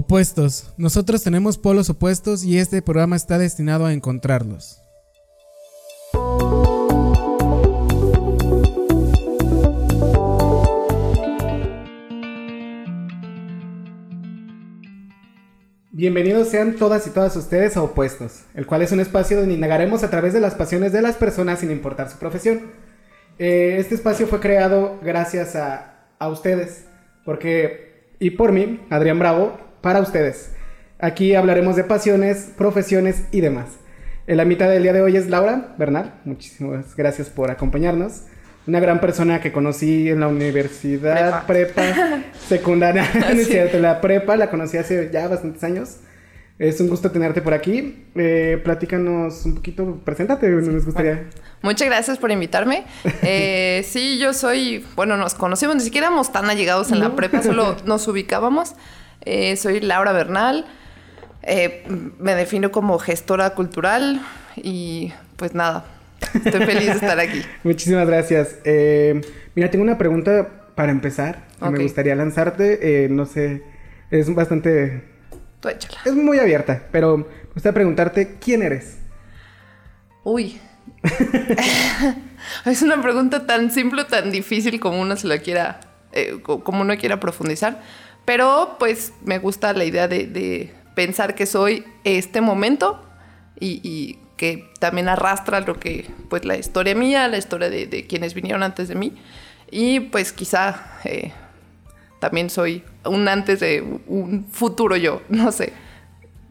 Opuestos. Nosotros tenemos polos opuestos y este programa está destinado a encontrarlos. Bienvenidos sean todas y todas ustedes a Opuestos, el cual es un espacio donde indagaremos a través de las pasiones de las personas sin importar su profesión. Eh, este espacio fue creado gracias a, a ustedes, porque, y por mí, Adrián Bravo, para ustedes. Aquí hablaremos de pasiones, profesiones y demás. La mitad del día de hoy es Laura Bernal. Muchísimas gracias por acompañarnos. Una gran persona que conocí en la universidad, prepa, secundaria, la prepa, la conocí hace ya bastantes años. Es un gusto tenerte por aquí. Eh, platícanos un poquito, preséntate, nos gustaría. muchas gracias por invitarme. Eh, sí, yo soy, bueno, nos conocimos, ni siquiera éramos tan allegados en la prepa, solo nos ubicábamos. Eh, soy Laura Bernal. Eh, me defino como gestora cultural y pues nada, estoy feliz de estar aquí. Muchísimas gracias. Eh, mira, tengo una pregunta para empezar. Me gustaría lanzarte. no sé, es bastante... Tú échala. Es muy abierta, pero me gustaría preguntarte, ¿quién eres? Uy. es una pregunta tan simple, tan difícil como uno se la quiera, como uno quiera profundizar. Pero pues me gusta la idea de, pensar que soy este momento y, que también arrastra lo que, pues la historia mía, la historia de, quienes vinieron antes de mí. Y pues quizá eh, también soy un antes de un futuro yo, no sé.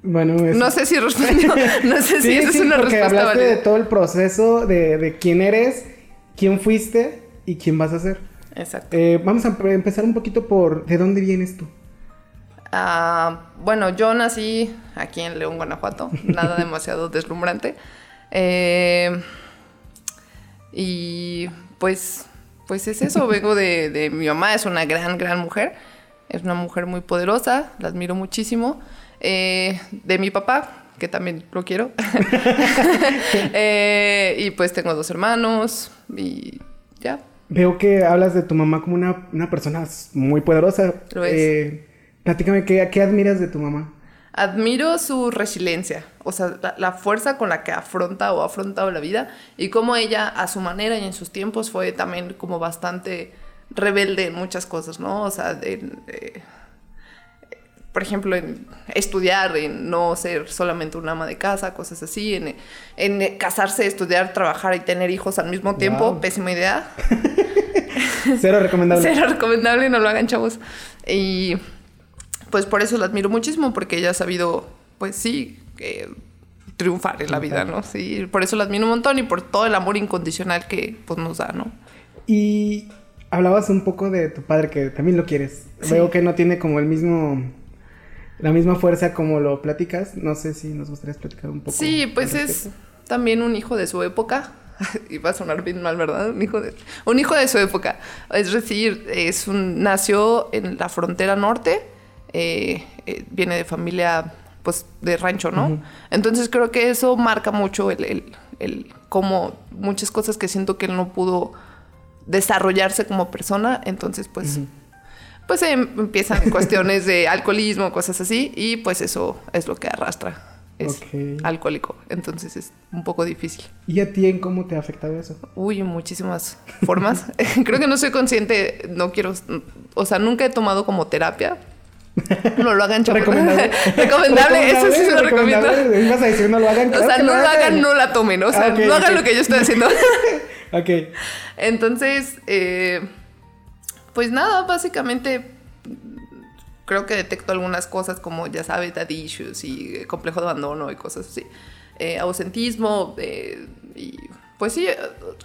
Bueno, no sé si respondió, no sé si esa es una porque hablaste de todo el proceso de, de quién eres, quién fuiste y quién vas a ser. Exacto. Eh, vamos a empezar un poquito por ¿de dónde vienes tú? Ah, bueno, yo nací aquí en León, Guanajuato, nada demasiado deslumbrante. Eh, y pues, pues es eso, vengo de, mi mamá, es una gran, gran mujer, es una mujer muy poderosa, la admiro muchísimo. Eh, de mi papá, que también lo quiero. y pues tengo dos hermanos y ya, Veo que hablas de tu mamá como una, persona muy poderosa. Lo es. Eh, platícame, ¿qué, ¿qué admiras de tu mamá? Admiro su resiliencia, o sea, la, fuerza con la que afronta o ha afrontado la vida y cómo ella a su manera y en sus tiempos fue también como bastante rebelde en muchas cosas, ¿no? O sea, de por ejemplo, en estudiar, en no ser solamente un ama de casa, cosas así, en, en casarse, estudiar, trabajar y tener hijos al mismo tiempo, pésima idea. Cero recomendable. Cero recomendable, no lo hagan chavos. Y pues por eso lo admiro muchísimo, porque ella ha sabido, pues sí, triunfar en la vida, ¿no? Sí, por eso lo admiro un montón y por todo el amor incondicional que pues nos da, ¿no? Y hablabas un poco de tu padre que también lo quieres. Veo que no tiene como el mismo la misma fuerza como lo platicas. No sé si nos gustaría platicar un poco. Sí, pues es también un hijo de su época. y va a sonar bien mal, ¿verdad? Un hijo de, un hijo de su época. Es decir, es un, nació en la frontera norte, eh, eh, viene de familia pues de rancho, ¿no? Entonces creo que eso marca mucho el, el, el cómo muchas cosas que siento que él no pudo desarrollarse como persona, entonces pues pues empiezan cuestiones de alcoholismo, cosas así, y pues eso es lo que arrastra. Es alcohólico, entonces es un poco difícil. ¿Y a ti en cómo te ha afectado eso? Uy, en muchísimas formas. Creo que no soy consciente, no quiero, o sea, nunca he tomado como terapia, no lo hagan, chavos. Recomendable. recomendable. Eso sí se lo recomiendo. Ibas a decir no lo hagan. o sea, no lo hagan, no la tomen. O sea, no hagan lo que yo estoy haciendo. ok. Entonces, eh, pues nada, básicamente creo que detecto algunas cosas como, ya sabes, dad issues y complejo de abandono y cosas así. Eh, ausentismo eh, y pues sí,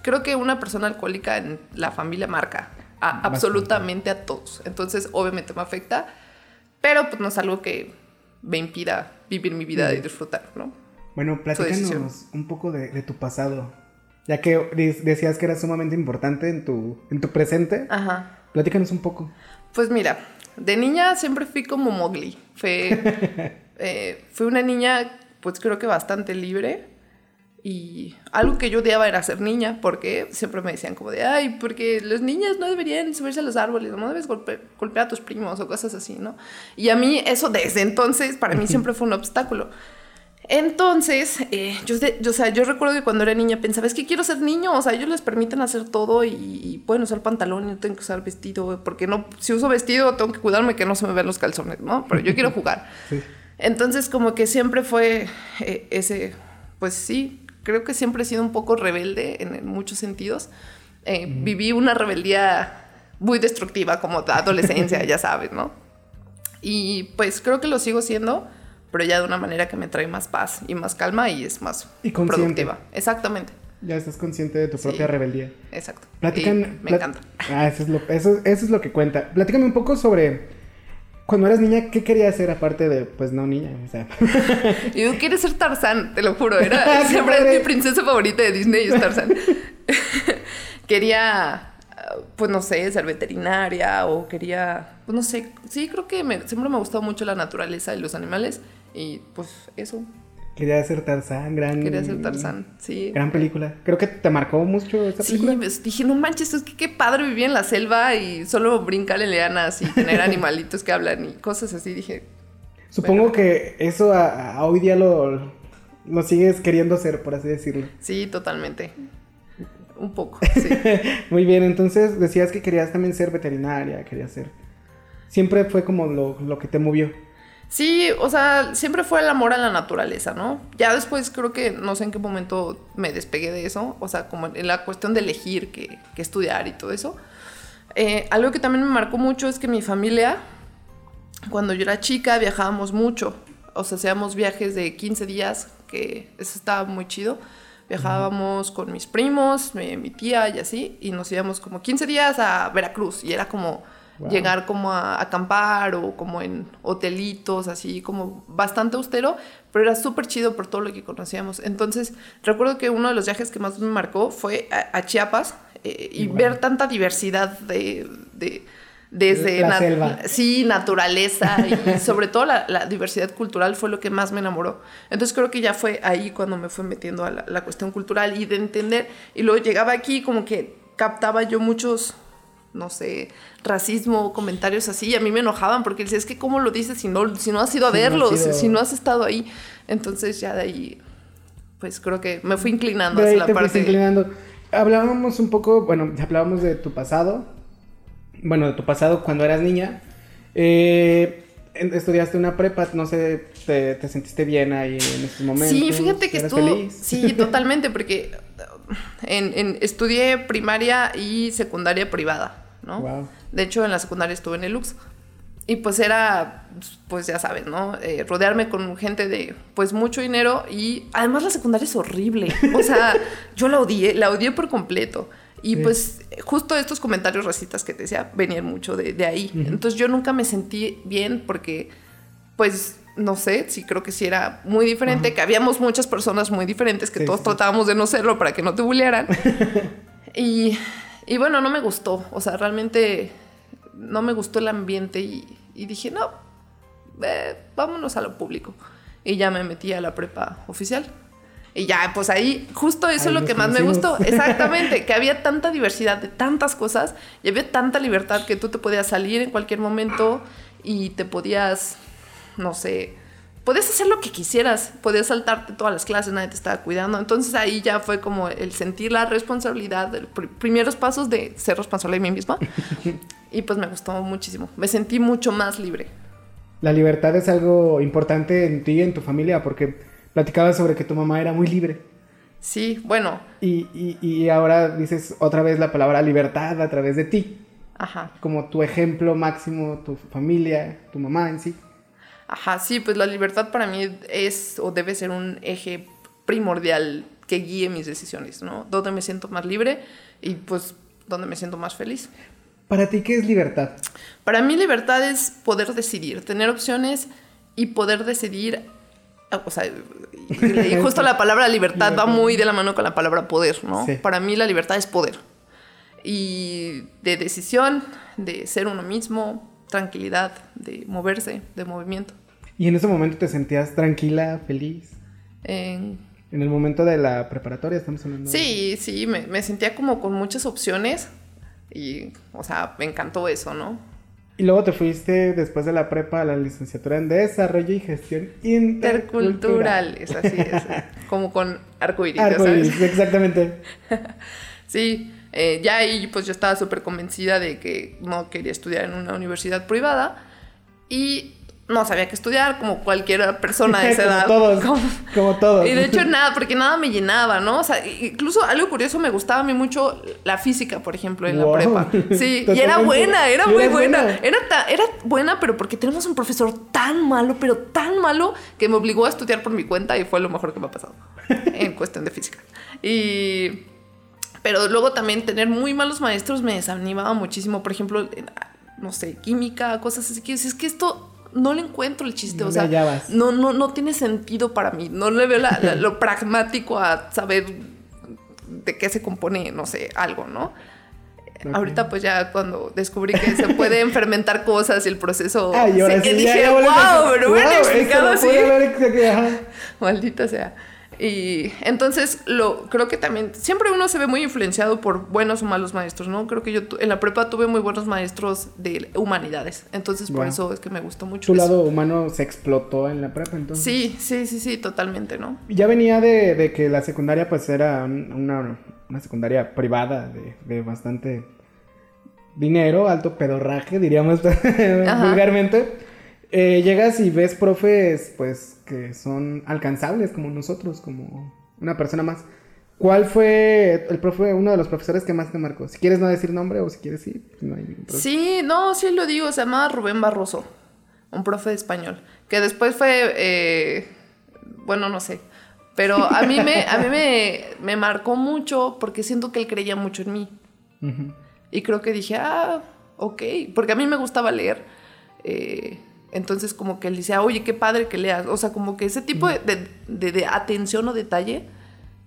creo que una persona alcohólica en la familia marca absolutamente a todos. Entonces, obviamente me afecta, pero pues no es algo que me impida vivir mi vida y disfrutar, ¿no? Bueno, platícanos un poco de, de, tu pasado. Ya que decías que era sumamente importante en tu, en tu presente. Ajá. Platícanos un poco. Pues mira, de niña siempre fui como Mowgli. Fue, eh, fue una niña, pues creo que bastante libre. Y algo que yo odiaba era ser niña, porque siempre me decían como de, ay, porque las niñas no deberían subirse a los árboles, no debes golpear a tus primos o cosas así, ¿no? Y a mí eso desde entonces, para mí siempre fue un obstáculo. Entonces, eh, yo, yo, sea, yo recuerdo que cuando era niña pensaba, es que quiero ser niño, o sea, ellos les permiten hacer todo y, pueden usar pantalón y no tengo que usar vestido, porque no, si uso vestido tengo que cuidarme que no se me vean los calzones, ¿no? Pero yo quiero jugar. Entonces, como que siempre fue eh, ese, pues sí, creo que siempre he sido un poco rebelde en, muchos sentidos. Eh, viví una rebeldía muy destructiva como adolescencia, ya sabes, ¿no? Y pues creo que lo sigo siendo, pero ya de una manera que me trae más paz y más calma y es más productiva. Exactamente. Ya estás consciente de tu propia rebeldía. Exacto. Platican, me encanta. Ah, eso es, lo, eso, eso es lo que cuenta. Platícame un poco sobre cuando eras niña, ¿qué querías hacer aparte de, pues no niña? O sea. Yo quería ser Tarzán, te lo juro. Era siempre mi princesa favorita de Disney es Tarzán. quería, pues no sé, ser veterinaria o quería, pues no sé. Sí, creo que siempre me ha gustado mucho la naturaleza y los animales y pues eso. Quería ser Tarzán, gran. Quería ser Tarzán, sí. Gran película. Creo que te marcó mucho esta película. Sí, pues, dije, no manches, es que qué padre vivir en la selva y solo brincar en leanas y tener animalitos que hablan y cosas así. Dije. Supongo que eso a, hoy día lo, lo sigues queriendo hacer, por así decirlo. Sí, totalmente. Un poco, sí. Muy bien, entonces decías que querías también ser veterinaria, querías ser. Siempre fue como lo, lo que te movió. Sí, o sea, siempre fue el amor a la naturaleza, ¿no? Ya después creo que no sé en qué momento me despegué de eso, o sea, como en la cuestión de elegir qué, estudiar y todo eso. Eh, algo que también me marcó mucho es que mi familia, cuando yo era chica, viajábamos mucho, o sea, hacíamos viajes de 15 días, que eso estaba muy chido. Viajábamos con mis primos, mi, tía y así, y nos íbamos como 15 días a Veracruz, y era como Llegar como a, acampar o como en hotelitos, así como bastante austero, pero era súper chido por todo lo que conocíamos. Entonces, recuerdo que uno de los viajes que más me marcó fue a, Chiapas eh, y ver tanta diversidad de, de desde la selva. sí naturaleza y sobre todo la, la, diversidad cultural fue lo que más me enamoró entonces creo que ya fue ahí cuando me fui metiendo a la, la cuestión cultural y de entender y luego llegaba aquí como que captaba yo muchos no sé, racismo, comentarios así, y a mí me enojaban porque decía, es que cómo lo dices si no, si no has ido a verlos, si no has estado ahí. Entonces ya de ahí, pues creo que me fui inclinando hacia la parte... inclinando. Hablábamos un poco, bueno, hablábamos de tu pasado, bueno, de tu pasado cuando eras niña. Eh, estudiaste una prepa, no sé, te, sentiste bien ahí en esos momentos. Sí, fíjate que estuvo, sí, totalmente, porque en, en, estudié primaria y secundaria privada. ¿No? De hecho, en la secundaria estuve en el Lux. Y pues era, pues ya sabes, ¿no? Eh, rodearme con gente de, pues, mucho dinero y además la secundaria es horrible. O sea, yo la odié, la odié por completo. Y pues justo estos comentarios racistas que te decía venían mucho de, de ahí. Entonces yo nunca me sentí bien porque, pues, no sé, sí creo que sí era muy diferente, que habíamos muchas personas muy diferentes, que todos tratábamos de no serlo para que no te bullearan. y y bueno, no me gustó, o sea, realmente no me gustó el ambiente y, dije, no, vámonos a lo público. Y ya me metí a la prepa oficial. Y ya, pues ahí, justo eso es lo que más me gustó. Exactamente, que había tanta diversidad de tantas cosas y había tanta libertad que tú te podías salir en cualquier momento y te podías, no sé, podías hacer lo que quisieras, podías saltarte todas las clases, nadie te estaba cuidando. Entonces ahí ya fue como el sentir la responsabilidad, los primeros pasos de ser responsable de mí misma. y pues me gustó muchísimo, me sentí mucho más libre. La libertad es algo importante en ti y en tu familia, porque platicabas sobre que tu mamá era muy libre. Sí, bueno. Y, y, y ahora dices otra vez la palabra libertad a través de ti. Ajá. Como tu ejemplo máximo, tu familia, tu mamá en sí. Ajá, sí, pues la libertad para mí es o debe ser un eje primordial que guíe mis decisiones, ¿no? Donde me siento más libre y pues donde me siento más feliz. ¿Para ti qué es libertad? Para mí libertad es poder decidir, tener opciones y poder decidir, o sea, y justo la palabra libertad, va muy de la mano con la palabra poder, ¿no? Para mí la libertad es poder. Y de decisión, de ser uno mismo, tranquilidad, de moverse, de movimiento. ¿Y en ese momento te sentías tranquila, feliz? En el momento de la preparatoria estamos hablando. Sí, sí, me, me sentía como con muchas opciones y, o sea, me encantó eso, ¿no? Y luego te fuiste después de la prepa a la licenciatura en Desarrollo y Gestión Intercultural. Interculturales, así es. como con arcoíris, Arcoíris, exactamente. Sí, eh, ya ahí pues yo estaba súper convencida de que no quería estudiar en una universidad privada y no sabía qué estudiar como cualquier persona de esa como edad. todos. Como- Como todos. Y de hecho nada, porque nada me llenaba, ¿no? O sea, incluso algo curioso, me gustaba a mí mucho la física, por ejemplo, en Wow. la prepa. Sí, y era buena, era muy buena. buena. Era, ta- era buena, pero porque tenemos un profesor tan malo, pero tan malo, que me obligó a estudiar por mi cuenta y fue lo mejor que me ha pasado en cuestión de física. Y... Pero luego también tener muy malos maestros me desanimaba muchísimo. Por ejemplo, no sé, química, cosas así. Que es que esto no le encuentro el chiste. No o sea, hallabas. no, no, no tiene sentido para mí. No le veo la- la- lo pragmático a saber de qué se compone, no sé, algo, ¿no? Ahorita pues ya cuando descubrí que se pueden fermentar cosas y el proceso... Ay, ahora sí, dije, ya, ya wow, pero Wow, explicado así. Maldita sea. Y entonces lo creo que también siempre uno se ve muy influenciado por buenos o malos maestros, ¿no? Creo que yo en la prepa tuve muy buenos maestros de humanidades, entonces por eso es que me gustó mucho. Tu eso. lado humano se explotó en la prepa, entonces. Sí, sí, sí, sí, totalmente, ¿no? Ya venía de, de que la secundaria pues era un- una, una secundaria privada de, de bastante dinero, alto pedorraje, diríamos vulgarmente. Eh, llegas y ves profes pues que son alcanzables como nosotros, como una persona más. ¿Cuál fue el profe, uno de los profesores que más te marcó? Si quieres no decir nombre o si quieres sí, no hay ningún. Sí, no, sí lo digo, se llamaba Rubén Barroso, un profe de español, que después fue, eh, bueno, no sé, pero a mí, me, a mí me, me marcó mucho porque siento que él creía mucho en mí. Ujú. Y creo que dije, ah, ok, porque a mí me gustaba leer. eh, entonces como que él decía, oye, qué padre que leas. O sea, como que ese tipo de, de- de- de atención o detalle,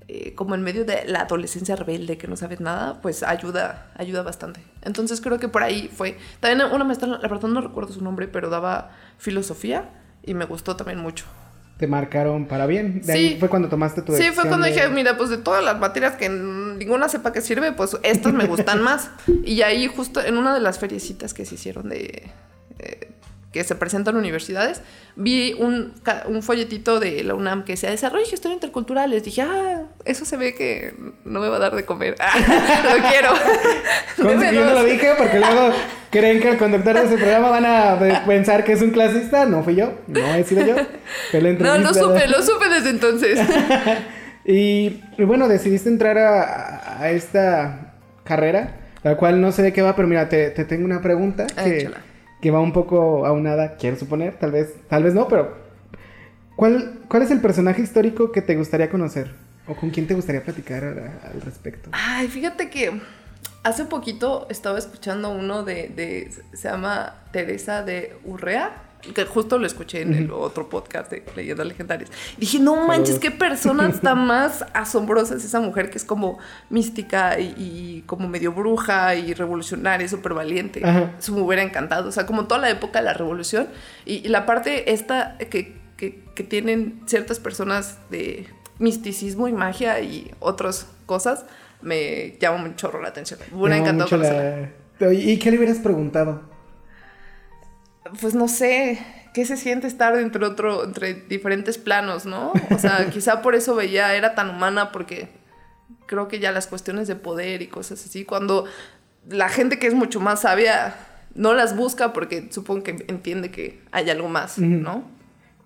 eh, como en medio de la adolescencia rebelde que no sabes nada, pues ayuda, ayuda bastante. Entonces creo que por ahí fue. También una maestra, la verdad no recuerdo su nombre, pero daba filosofía y me gustó también mucho. Te marcaron para bien. De Sí. ahí fue cuando tomaste tu Sí, fue decisión cuando de- dije, mira, pues de todas las materias que ninguna sepa qué sirve, pues estas me gustan más. Y ahí justo en una de las feriecitas que se hicieron de... que se presentan en universidades, vi un, un folletito de la UNAM que decía Desarrollo y Gestión Intercultural. Les dije, ah, eso se ve que no me va a dar de comer. lo quiero. Con- Yo no lo dije porque luego creen que el conductor de ese programa van a pensar que es un clasista. No fui yo, no he sido yo. No, entrevista. supe, lo supe desde entonces. Y, y bueno, decidiste entrar a, a esta carrera, la cual no sé de qué va, pero mira, te, te tengo una pregunta que, Échala. Que va un poco aunada, quiero suponer, tal vez, tal vez no, pero ¿cuál, ¿cuál es el personaje histórico que te gustaría conocer? ¿O con quién te gustaría platicar al respecto? Ay, fíjate que hace poquito estaba escuchando uno de- se llama Teresa de Urrea, que justo lo escuché en el otro podcast de Leyendas Legendarias. Dije, no manches, qué persona tan más asombrosa es esa mujer que es como mística y, y como medio bruja y revolucionaria, súper valiente. Eso me hubiera encantado. O sea, como toda la época de la revolución y, y la parte esta que, que- que tienen ciertas personas de misticismo y magia y otras cosas, me llama un chorro la atención. Me hubiera encantado conocerla. la- ¿Y qué le hubieras preguntado? Pues no sé, ¿qué se siente estar entre otro, entre diferentes planos, no? O sea, quizá por eso veía, era tan humana, porque creo que ya las cuestiones de poder y cosas así, cuando la gente que es mucho más sabia no las busca porque supongo que entiende que hay algo más. ¿no?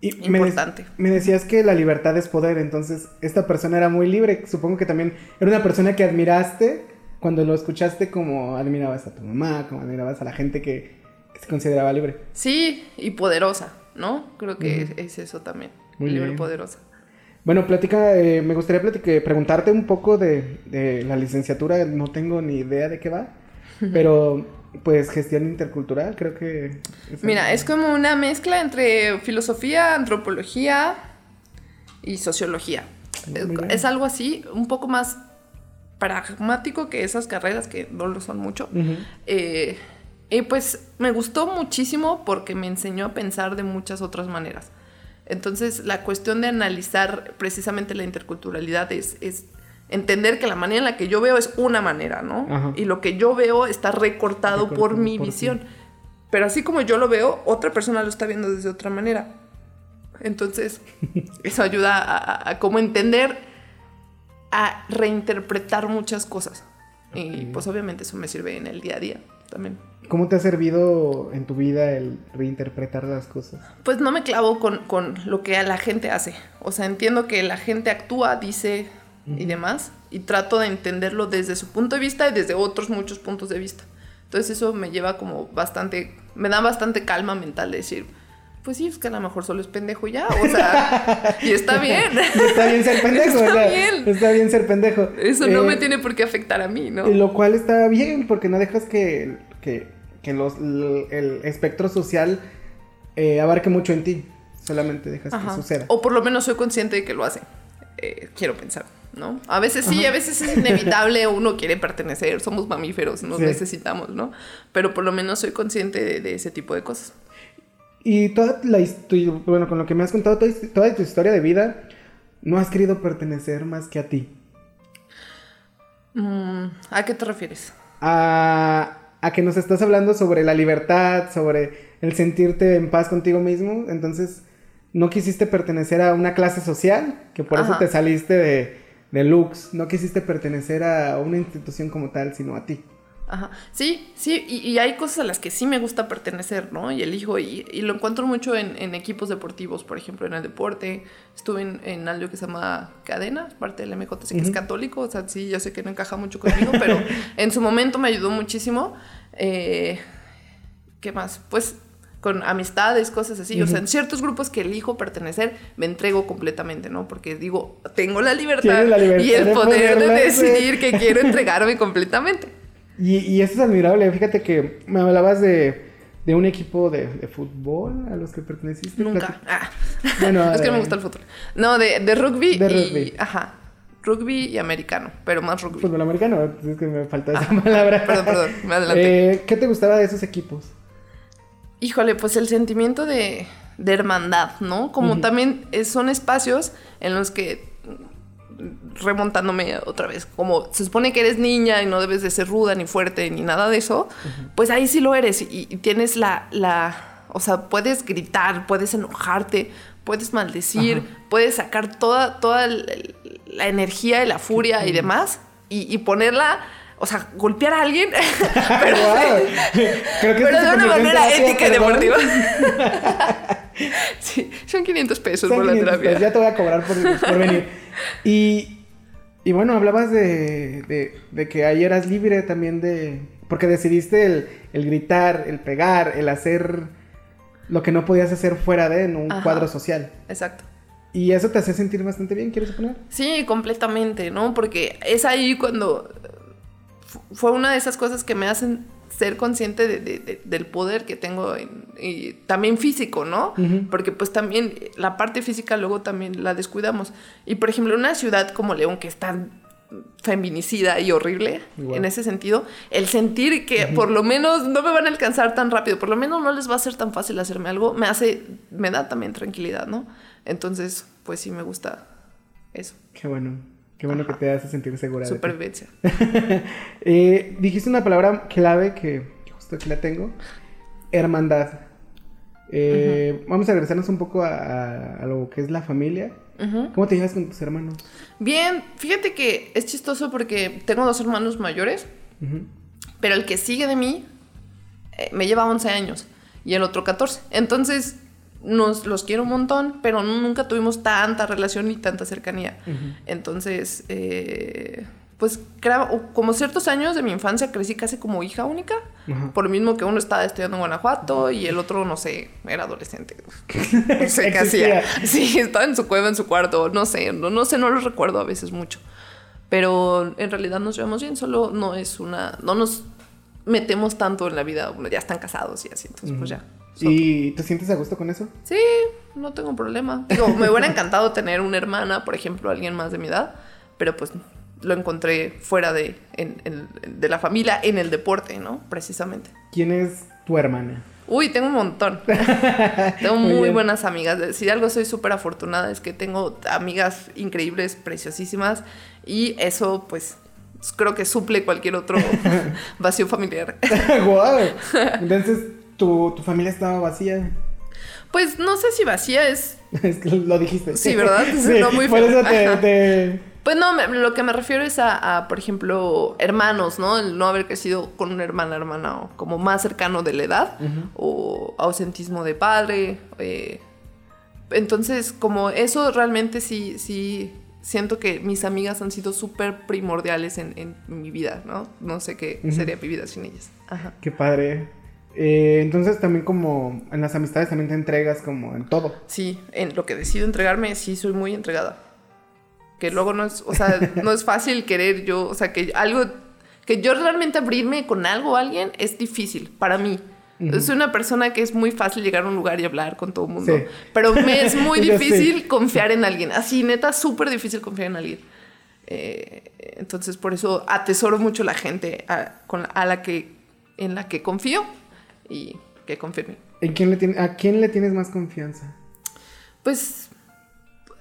Y me, de- Importante. me decías que la libertad es poder, entonces esta persona era muy libre. Supongo que también era una persona que admiraste cuando lo escuchaste, como admirabas a tu mamá, como admirabas a la gente que, que se consideraba libre. Sí, y poderosa, ¿no? Creo que es, es eso también, Muy libre bien. poderosa. Bueno, platica, eh, me gustaría platic- preguntarte un poco de, de la licenciatura, no tengo ni idea de qué va, pero pues gestión intercultural, creo que... Mira, es como una mezcla entre filosofía, antropología y sociología. Es- algo así, un poco más pragmático que esas carreras que no lo son mucho. Eh, y pues me gustó muchísimo porque me enseñó a pensar de muchas otras maneras. Entonces, la cuestión de analizar precisamente la interculturalidad es, es entender que la manera en la que yo veo es una manera, ¿no? Ajá. Y lo que yo veo está recortado, por mi por visión. Pero así como yo lo veo, otra persona lo está viendo desde otra manera. Entonces, eso ayuda a, a- como entender, a reinterpretar muchas cosas. Y pues obviamente eso me sirve en el día a día también. ¿Cómo te ha servido en tu vida el reinterpretar las cosas? Pues no me clavo con, con lo que la gente hace. O sea, entiendo que la gente actúa, dice y demás, y trato de entenderlo desde su punto de vista y desde otros muchos puntos de vista. Entonces eso me lleva como bastante, me da bastante calma mental de decir, pues sí, es que a lo mejor solo es pendejo ya, o sea, y está bien. Está bien ser pendejo, Está o sea, bien. Está bien ser pendejo. Eso no Eh, me tiene por qué afectar a mí, ¿no? y Lo cual está bien, porque no dejas que, que, que los, el espectro social eh, abarque mucho en ti. Solamente dejas Ajá. que suceda. O por lo menos soy consciente de que lo hacen. Eh, quiero pensar, ¿no? A veces sí, a veces es inevitable, uno quiere pertenecer, somos mamíferos, nos Sí. necesitamos, ¿no? Pero por lo menos soy consciente de, de ese tipo de cosas. Y toda la historia, bueno, con lo que me has contado, toda, toda tu historia de vida, no has querido pertenecer más que a ti. Mm, ¿A qué te refieres? A, a que nos estás hablando sobre la libertad, sobre el sentirte en paz contigo mismo. Entonces, no quisiste pertenecer a una clase social, que por eso te saliste de, de Lux. No quisiste pertenecer a una institución como tal, sino a ti. Ajá. Sí, sí, y, y hay cosas a las que sí me gusta pertenecer, ¿no? Y elijo, y, y lo encuentro mucho en, en equipos deportivos, por ejemplo, en el deporte. Estuve en, en algo que se llama Cadena, parte del MJC, que es católico, o sea, sí, yo sé que no encaja mucho conmigo, pero en su momento me ayudó muchísimo. Eh, ¿Qué más? Pues con amistades, cosas así. O sea, en ciertos grupos que elijo pertenecer, me entrego completamente, ¿no? Porque digo, tengo la libertad, Tienes la libertad y el de poder de decidir que quiero entregarme completamente. Y, y eso es admirable. Fíjate que me hablabas de, de un equipo de, de fútbol a los que perteneciste. Nunca. Ah. Bueno, es que no me gusta el fútbol. No, de, de rugby De y. rugby. Ajá. Rugby y americano, pero más rugby. Fútbol americano, es que me falta esa palabra. Perdón, perdón, me adelanté. Eh, ¿Qué te gustaba de esos equipos? Híjole, pues el sentimiento de, de hermandad, ¿no? Como también eh, son espacios en los que, remontándome otra vez, como se supone que eres niña y no debes de ser ruda ni fuerte ni nada de eso, pues ahí sí lo eres y, y tienes la, la, o sea, puedes gritar, puedes enojarte, puedes maldecir, Ajá. puedes sacar toda, toda la energía y la furia y demás y, y ponerla... O sea, golpear a alguien, pero, Guau. Creo que pero de una manera terapia, ética y deportiva. sí, son 500 pesos Son por la 500 terapia. pesos, ya te voy a cobrar por, por venir. Y, y bueno, hablabas de, de, de que ahí eras libre también de... Porque decidiste el, el gritar, el pegar, el hacer lo que no podías hacer fuera de en un Ajá. cuadro social. Exacto. Y eso te hace sentir bastante bien, ¿quieres suponer? Sí, completamente, ¿no? Porque es ahí cuando fue una de esas cosas que me hacen ser consciente de- de- de- del poder que tengo en- y también físico, ¿no? Porque pues también la parte física luego también la descuidamos. Y por ejemplo, una ciudad como León que está feminicida y horrible en ese sentido, el sentir que por lo menos no me van a alcanzar tan rápido, por lo menos no les va a ser tan fácil hacerme algo, me hace, me da también tranquilidad, ¿no? Entonces, pues sí me gusta eso, Qué bueno. Qué bueno que te hace sentir segura. de supervivencia. Eh, dijiste una palabra clave que, justo aquí la tengo. Hermandad. Eh, Vamos a regresarnos un poco a, a- a lo que es la familia. ¿Cómo te llevas con tus hermanos? Bien, fíjate que es chistoso porque tengo dos hermanos mayores, pero el que sigue de mí eh, me lleva 11 años y el otro 14. Entonces, nos los quiero un montón, pero nunca tuvimos tanta relación ni tanta cercanía. Entonces, eh, pues como ciertos años de mi infancia crecí casi como hija única, por lo mismo que uno estaba estudiando en Guanajuato y el otro, no sé, era adolescente. No sé qué hacía. Existía. Sí, estaba en su cueva, en su cuarto, no sé, no, no sé, no lo recuerdo a veces mucho. Pero en realidad nos llevamos bien, solo no es una, no nos metemos tanto en la vida, bueno, ya están casados y así, entonces pues ya. ¿Y te sientes a gusto con eso? Sí, no tengo problema. Digo, me hubiera encantado tener una hermana, por ejemplo, alguien más de mi edad, pero pues lo encontré fuera de, en- en- de la familia en el deporte, ¿no? Precisamente. ¿Quién es tu hermana? Uy, tengo un montón. tengo muy, buenas amigas. Si algo soy súper afortunada es que tengo amigas increíbles, preciosísimas. Y eso, pues, creo que suple cualquier otro vacío familiar. Entonces, ¿tu, ¿tu familia estaba vacía? Pues no sé si vacía es... es que lo dijiste. Sí, ¿verdad? Sí, no, muy por eso te, Pues no, lo que me refiero es a, por ejemplo, hermanos, ¿no? El no haber crecido con una hermana, hermana, o como más cercano de la edad, o ausentismo de padre. Eh. Entonces, como eso realmente sí, sí, siento que mis amigas han sido súper primordiales en, mi vida, ¿no? No sé qué sería mi vida sin ellas. Ajá. Qué padre. Eh, entonces también como en las amistades también te entregas como en todo. Sí, en lo que decido entregarme sí soy muy entregada. Que luego no es, o sea, no es fácil querer yo, o sea, que algo, que yo realmente abrirme con algo a alguien es difícil para mí. Soy una persona que es muy fácil llegar a un lugar y hablar con todo el mundo. Pero me es muy difícil confiar en alguien. Así, neta, súper difícil confiar en alguien. Eh, entonces, por eso atesoro mucho la gente con, a la que, en la que confío y que confirme. ¿En quién le tiene, ¿A quién le tienes más confianza? Pues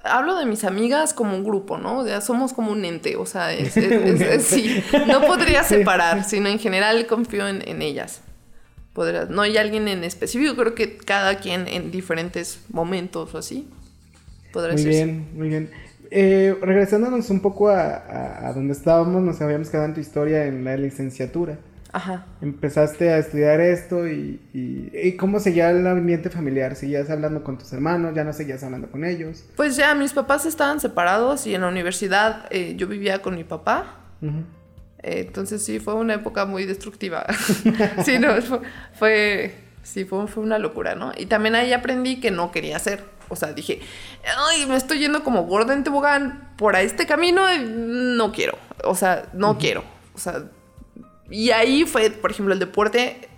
hablo de mis amigas como un grupo, ¿no? O somos como un ente, o sea, es, sí, no podría separar, sino en general confío en, ellas. No hay alguien en específico, creo que cada quien en diferentes momentos o así. Podría muy bien, muy bien. Eh, regresándonos un poco a, a, donde estábamos, nos habíamos quedado en tu historia en la licenciatura. Ajá. Empezaste a estudiar esto y, y, ¿cómo seguía el ambiente familiar? ¿Seguías hablando con tus hermanos? ¿Ya no seguías hablando con ellos? Pues ya, mis papás estaban separados y en la universidad eh, yo vivía con mi papá. Eh, entonces sí, fue una época muy destructiva. sí, no, fue, sí, fue, fue, una locura, ¿no? Y también ahí aprendí que no quería hacer. O sea, dije, ay, me estoy yendo como gorda en tobogán por este camino, no quiero. O sea, no quiero. O sea, y ahí fue, por ejemplo, el deporte.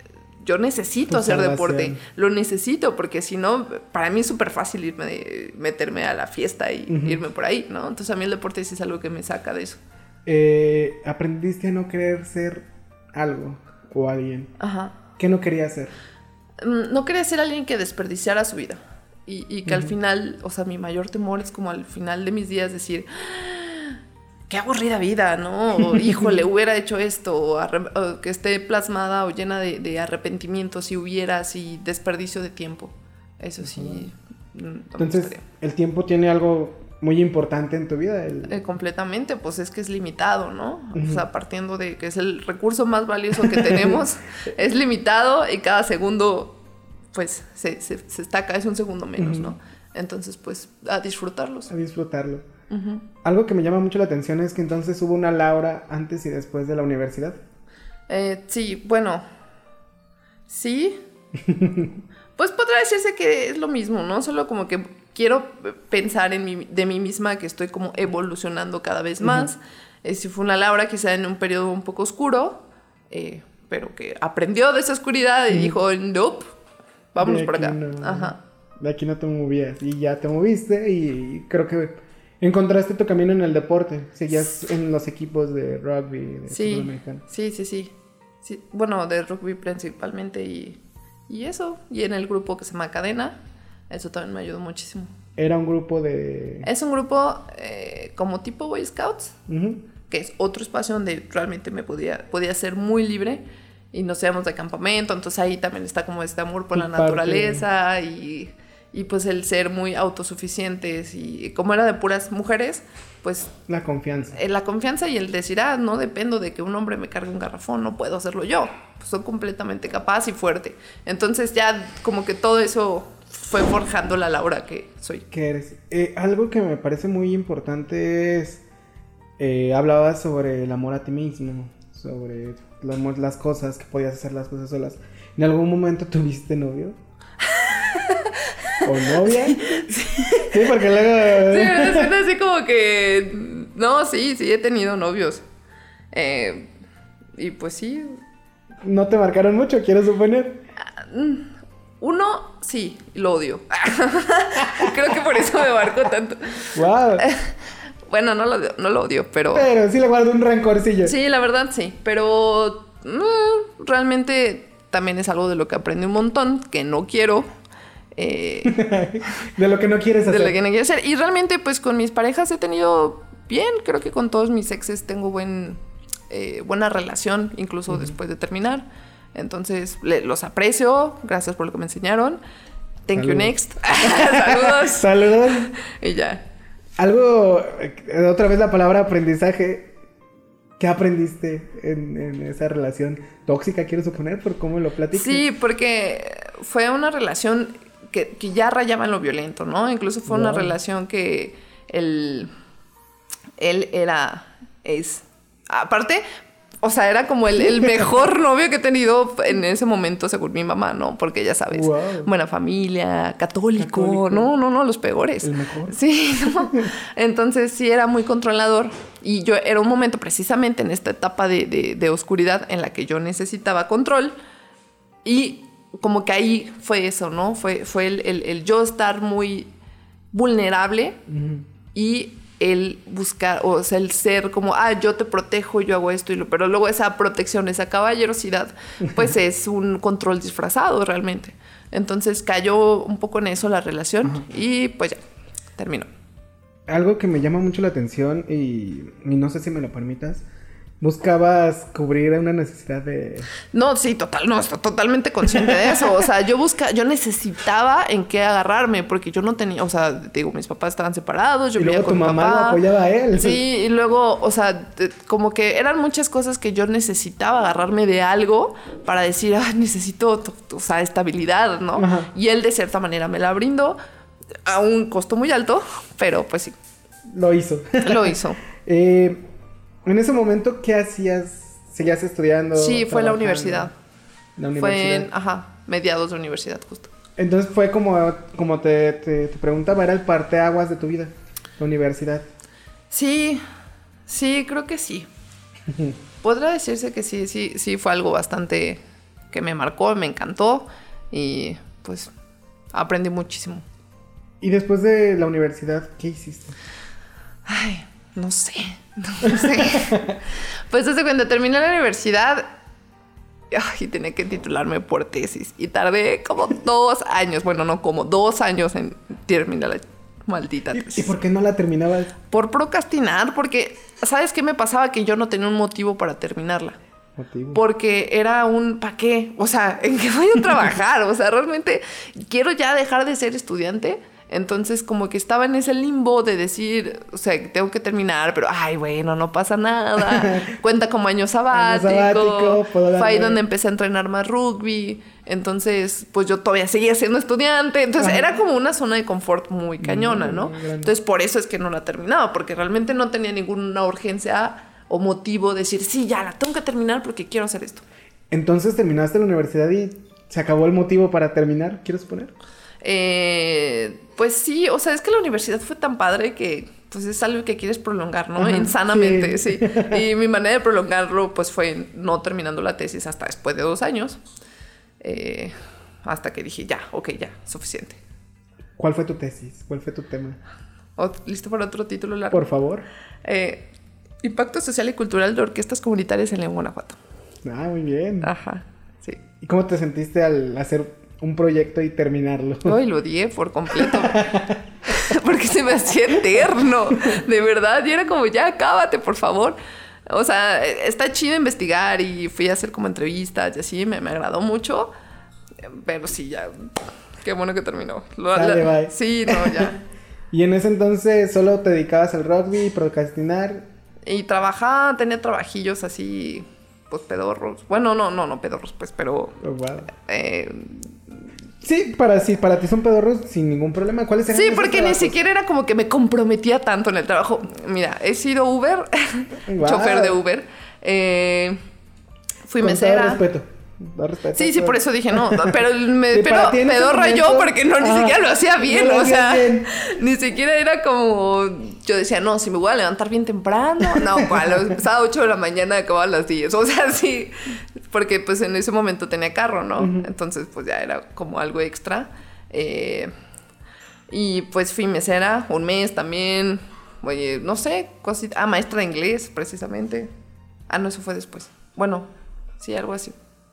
Yo necesito hacer deporte, lo necesito, porque si no, para mí es súper fácil irme meterme a la fiesta y irme por ahí, ¿no? Entonces a mí el deporte sí es algo que me saca de eso. Eh, ¿Aprendiste a no querer ser algo o alguien? Ajá. ¿Qué no quería ser? Mm, no quería ser alguien que desperdiciara su vida. Y, y que al final, o sea, mi mayor temor es como al final de mis días decir, qué aburrida vida, ¿no? O, híjole, hubiera hecho esto, o, que esté plasmada o llena de, arrepentimiento si hubiera así desperdicio de tiempo. Eso sí. Entonces, el tiempo tiene algo muy importante en tu vida. Eh, completamente, pues es que es limitado, ¿no? O sea, partiendo de que es el recurso más valioso que tenemos, es limitado y cada segundo, pues, se, se, se estaca, es un segundo menos, ¿no? Entonces, pues, a disfrutarlos. A disfrutarlo. Algo que me llama mucho la atención es que entonces hubo una Laura antes y después de la universidad. Eh, sí, bueno. Sí. pues podría decirse que es lo mismo, ¿no? Solo como que quiero pensar en mí, de mí misma que estoy como evolucionando cada vez más. Eh, si fue una Laura quizá en un periodo un poco oscuro, eh, pero que aprendió de esa oscuridad y dijo, nope, vámonos por acá. Ajá. De aquí no te movías y ya te moviste y creo que Encontraste tu camino en el deporte, seguías en los equipos de rugby, de sí. Sí, sí, sí, sí. Bueno, de rugby principalmente y, y, eso. Y en el grupo que se llama Cadena, eso también me ayudó muchísimo. ¿Era un grupo de...? Es un grupo eh, como tipo Boy Scouts, que es otro espacio donde realmente me podía, podía ser muy libre y nos íbamos de campamento, entonces ahí también está como este amor por la naturaleza y y pues el ser muy autosuficientes y como era de puras mujeres, pues... La confianza. Eh, la confianza y el decir, ah, no dependo de que un hombre me cargue un garrafón, no puedo hacerlo yo. Pues soy completamente capaz y fuerte. Entonces ya como que todo eso fue forjando la Laura que soy. ¿Qué eres? Eh, algo que me parece muy importante es, eh, hablabas sobre el amor a ti mismo, sobre las cosas, que podías hacer las cosas solas. ¿En algún momento tuviste novio? ¿O novia? Sí, porque luego... Sí, suena así como que... No, sí, sí, he tenido novios. Eh, y pues sí. ¿No te marcaron mucho, quiero suponer? Mm, uno, sí, lo odio. Creo que por eso me marcó tanto. Wow. Bueno, no lo, no lo odio, pero... Pero sí le guardo un rancorcillo. Sí, la verdad sí, pero... Mm, realmente también es algo de lo que aprendí un montón, que no quiero. eh, de lo que no quieres de hacer. lo que no quiero hacer. Y realmente, pues con mis parejas he tenido bien, creo que con todos mis exes tengo buen, eh, buena relación, incluso después de terminar. Entonces, le- los aprecio, gracias por lo que me enseñaron. Thank you, next. Saludos. Saludos. y ya. Algo, eh, otra vez la palabra aprendizaje. ¿Qué aprendiste en, en esa relación tóxica, quiero suponer, por cómo lo platicas? Sí, porque fue una relación que, que ya rayaba en lo violento, ¿no? Incluso fue una relación que él, él era, es, aparte, o sea, era como el, el mejor novio que he tenido en ese momento, según mi mamá, ¿no? Porque ya sabes, Wow. buena familia, católico, Católico. no, no, no, los peores. El mejor. Sí, ¿no? Entonces sí era muy controlador y yo era un momento precisamente en esta etapa de, de- de oscuridad en la que yo necesitaba control y como que ahí fue eso, ¿no? Fue, fue el, el- el yo estar muy vulnerable y el buscar, o sea, el ser como, ah, yo te protejo, yo hago esto y lo, pero luego esa protección, esa caballerosidad, pues es un control disfrazado realmente. Entonces cayó un poco en eso la relación y pues ya, terminó. Algo que me llama mucho la atención y, y no sé si me lo permitas. Buscabas cubrir una necesidad de... No, sí, total, no, estoy totalmente consciente de eso. O sea, yo busca, yo necesitaba en qué agarrarme porque yo no tenía, o sea, digo, mis papás estaban separados, yo y luego tu con mi mamá lo papá. apoyaba a él. Sí, y luego, o sea, como que eran muchas cosas que yo necesitaba agarrarme de algo para decir, ah, necesito, o sea, estabilidad, ¿no? Ajá. Y él de cierta manera me la brindó a un costo muy alto, pero pues sí, Lo hizo. lo hizo. Eh, en ese momento, ¿qué hacías? ¿Seguías estudiando? Sí, fue la universidad. La Fue universidad. en, ajá, mediados de universidad justo. Entonces fue como, como te, te, te preguntaba, era el parteaguas de tu vida, la universidad. Sí, sí, creo que sí. Podría decirse que sí, sí, sí fue algo bastante que me marcó, me encantó y pues aprendí muchísimo. Y después de la universidad, ¿qué hiciste? Ay, no sé, no sé. pues desde cuando terminé la universidad, ay, tenía que titularme por tesis y tardé como dos años, bueno, no como dos años en terminar la maldita ¿Y, tesis. y por qué no la terminabas? Por procrastinar, porque, ¿sabes qué me pasaba? Que yo no tenía un motivo para terminarla. Motivo. Porque era un ¿pa' qué? O sea, ¿en qué voy a trabajar? O sea, realmente quiero ya dejar de ser estudiante. Entonces, como que estaba en ese limbo de decir, o sea, tengo que terminar, pero ay, bueno, no pasa nada. Cuenta como año sabático. sabático, puedo Fue ahí donde empecé a entrenar más rugby. Entonces, pues yo todavía seguía siendo estudiante. Entonces, Ajá. era como una zona de confort muy cañona, Muy ¿no? Entonces, por eso es que no la terminaba, porque realmente no tenía ninguna urgencia o motivo de decir, sí, ya la tengo que terminar porque quiero hacer esto. Entonces terminaste la universidad y se acabó el motivo para terminar, quiero suponer. Eh, pues sí, o sea, es que la universidad fue tan padre que pues es algo que quieres prolongar, ¿no? Ajá, Insanamente, sí. sí. Y mi manera de prolongarlo pues fue no terminando la tesis hasta después de dos años. Eh, hasta que dije, ya, ok, ya, suficiente. ¿Cuál fue tu tesis? ¿Cuál fue tu tema? O- ¿Listo para otro título largo? Por favor. Eh, Impacto social y cultural de orquestas comunitarias en León, Guanajuato. Ah, muy bien. Ajá, sí. ¿Y cómo te sentiste al hacer un proyecto y terminarlo? Hoy lo odié por completo. Porque se me hacía eterno. De verdad. Y era como, ya, acábate, por favor. O sea, está chido investigar y fui a hacer como entrevistas y así. Me, me agradó mucho. Pero sí, ya. Qué bueno que terminó. Lo- la- bye. Sí, no, ya. Y en ese entonces solo te dedicabas al rugby, procrastinar. Y trabajaba, tenía trabajillos así, pues pedorros. Bueno, no, no, no pedorros, pues, pero. Oh, wow. eh, Sí, para, sí, para ti son pedorros sin ningún problema. ¿Cuáles eran Sí, porque ni siquiera era como que me comprometía tanto en el trabajo. Mira, he sido Uber, chofer de Uber. eh, fui Con mesera. Todo respeto. Sí, sí, por eso dije no. Pero me Sí, pero pedorra yo momento- porque no, ni siquiera lo hacía bien. No lo o sea, bien. ni siquiera era como. Yo decía, no, si me voy a levantar bien temprano. No, a 8 de la mañana, acababa a las 10. O sea, sí. Porque pues en ese momento tenía carro, ¿no? Entonces, pues ya era como algo extra. Eh, y pues fui mesera un mes también. Oye, no sé, cosita. Ah, maestra de inglés, precisamente. Ah, no, eso fue después. Bueno, sí, algo así.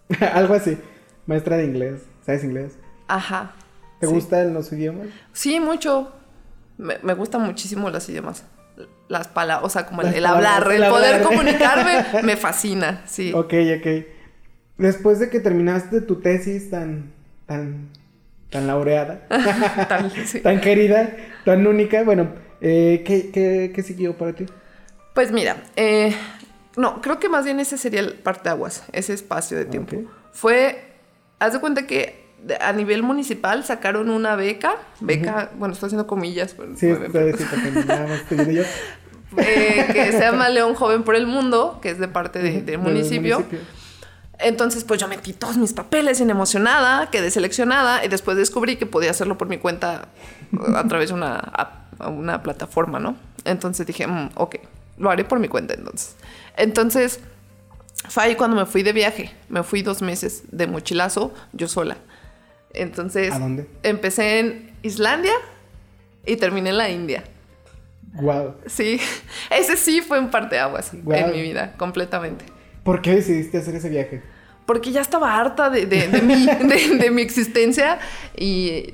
Algo así. Maestra de inglés. ¿Sabes inglés? Ajá. ¿Te sí. gustan los idiomas? Sí, mucho. Me, me gustan muchísimo los idiomas. Las palabras, o sea, como el, hablar, el poder comunicarme, me fascina, sí. Ok, ok. Después de que terminaste tu tesis tan, tan, tan laureada, sí. tan querida, tan única, bueno, eh, ¿qué, qué, qué siguió para ti? Pues mira, eh, no, creo que más bien ese sería el parteaguas, ese espacio de tiempo. Fue, haz de cuenta que a nivel municipal sacaron una beca, beca, bueno, estoy haciendo comillas, pero Sí, estoy viendo yo. eh, que se llama León Joven por el Mundo, que es de parte de- del del municipio. Entonces, pues yo metí todos mis papeles bien emocionada, quedé seleccionada y después descubrí que podía hacerlo por mi cuenta a través de una, una plataforma, ¿no? Entonces dije, "Mm, ok, lo haré por mi cuenta entonces. Entonces, fue ahí cuando me fui de viaje. Me fui dos meses de mochilazo, yo sola. Entonces, ¿A dónde? empecé en Islandia y terminé en la India. Wow. Sí, ese sí fue un parteaguas Guau. en mi vida, completamente. ¿Por qué decidiste hacer ese viaje? porque ya estaba harta de, de, de mi, de mi existencia y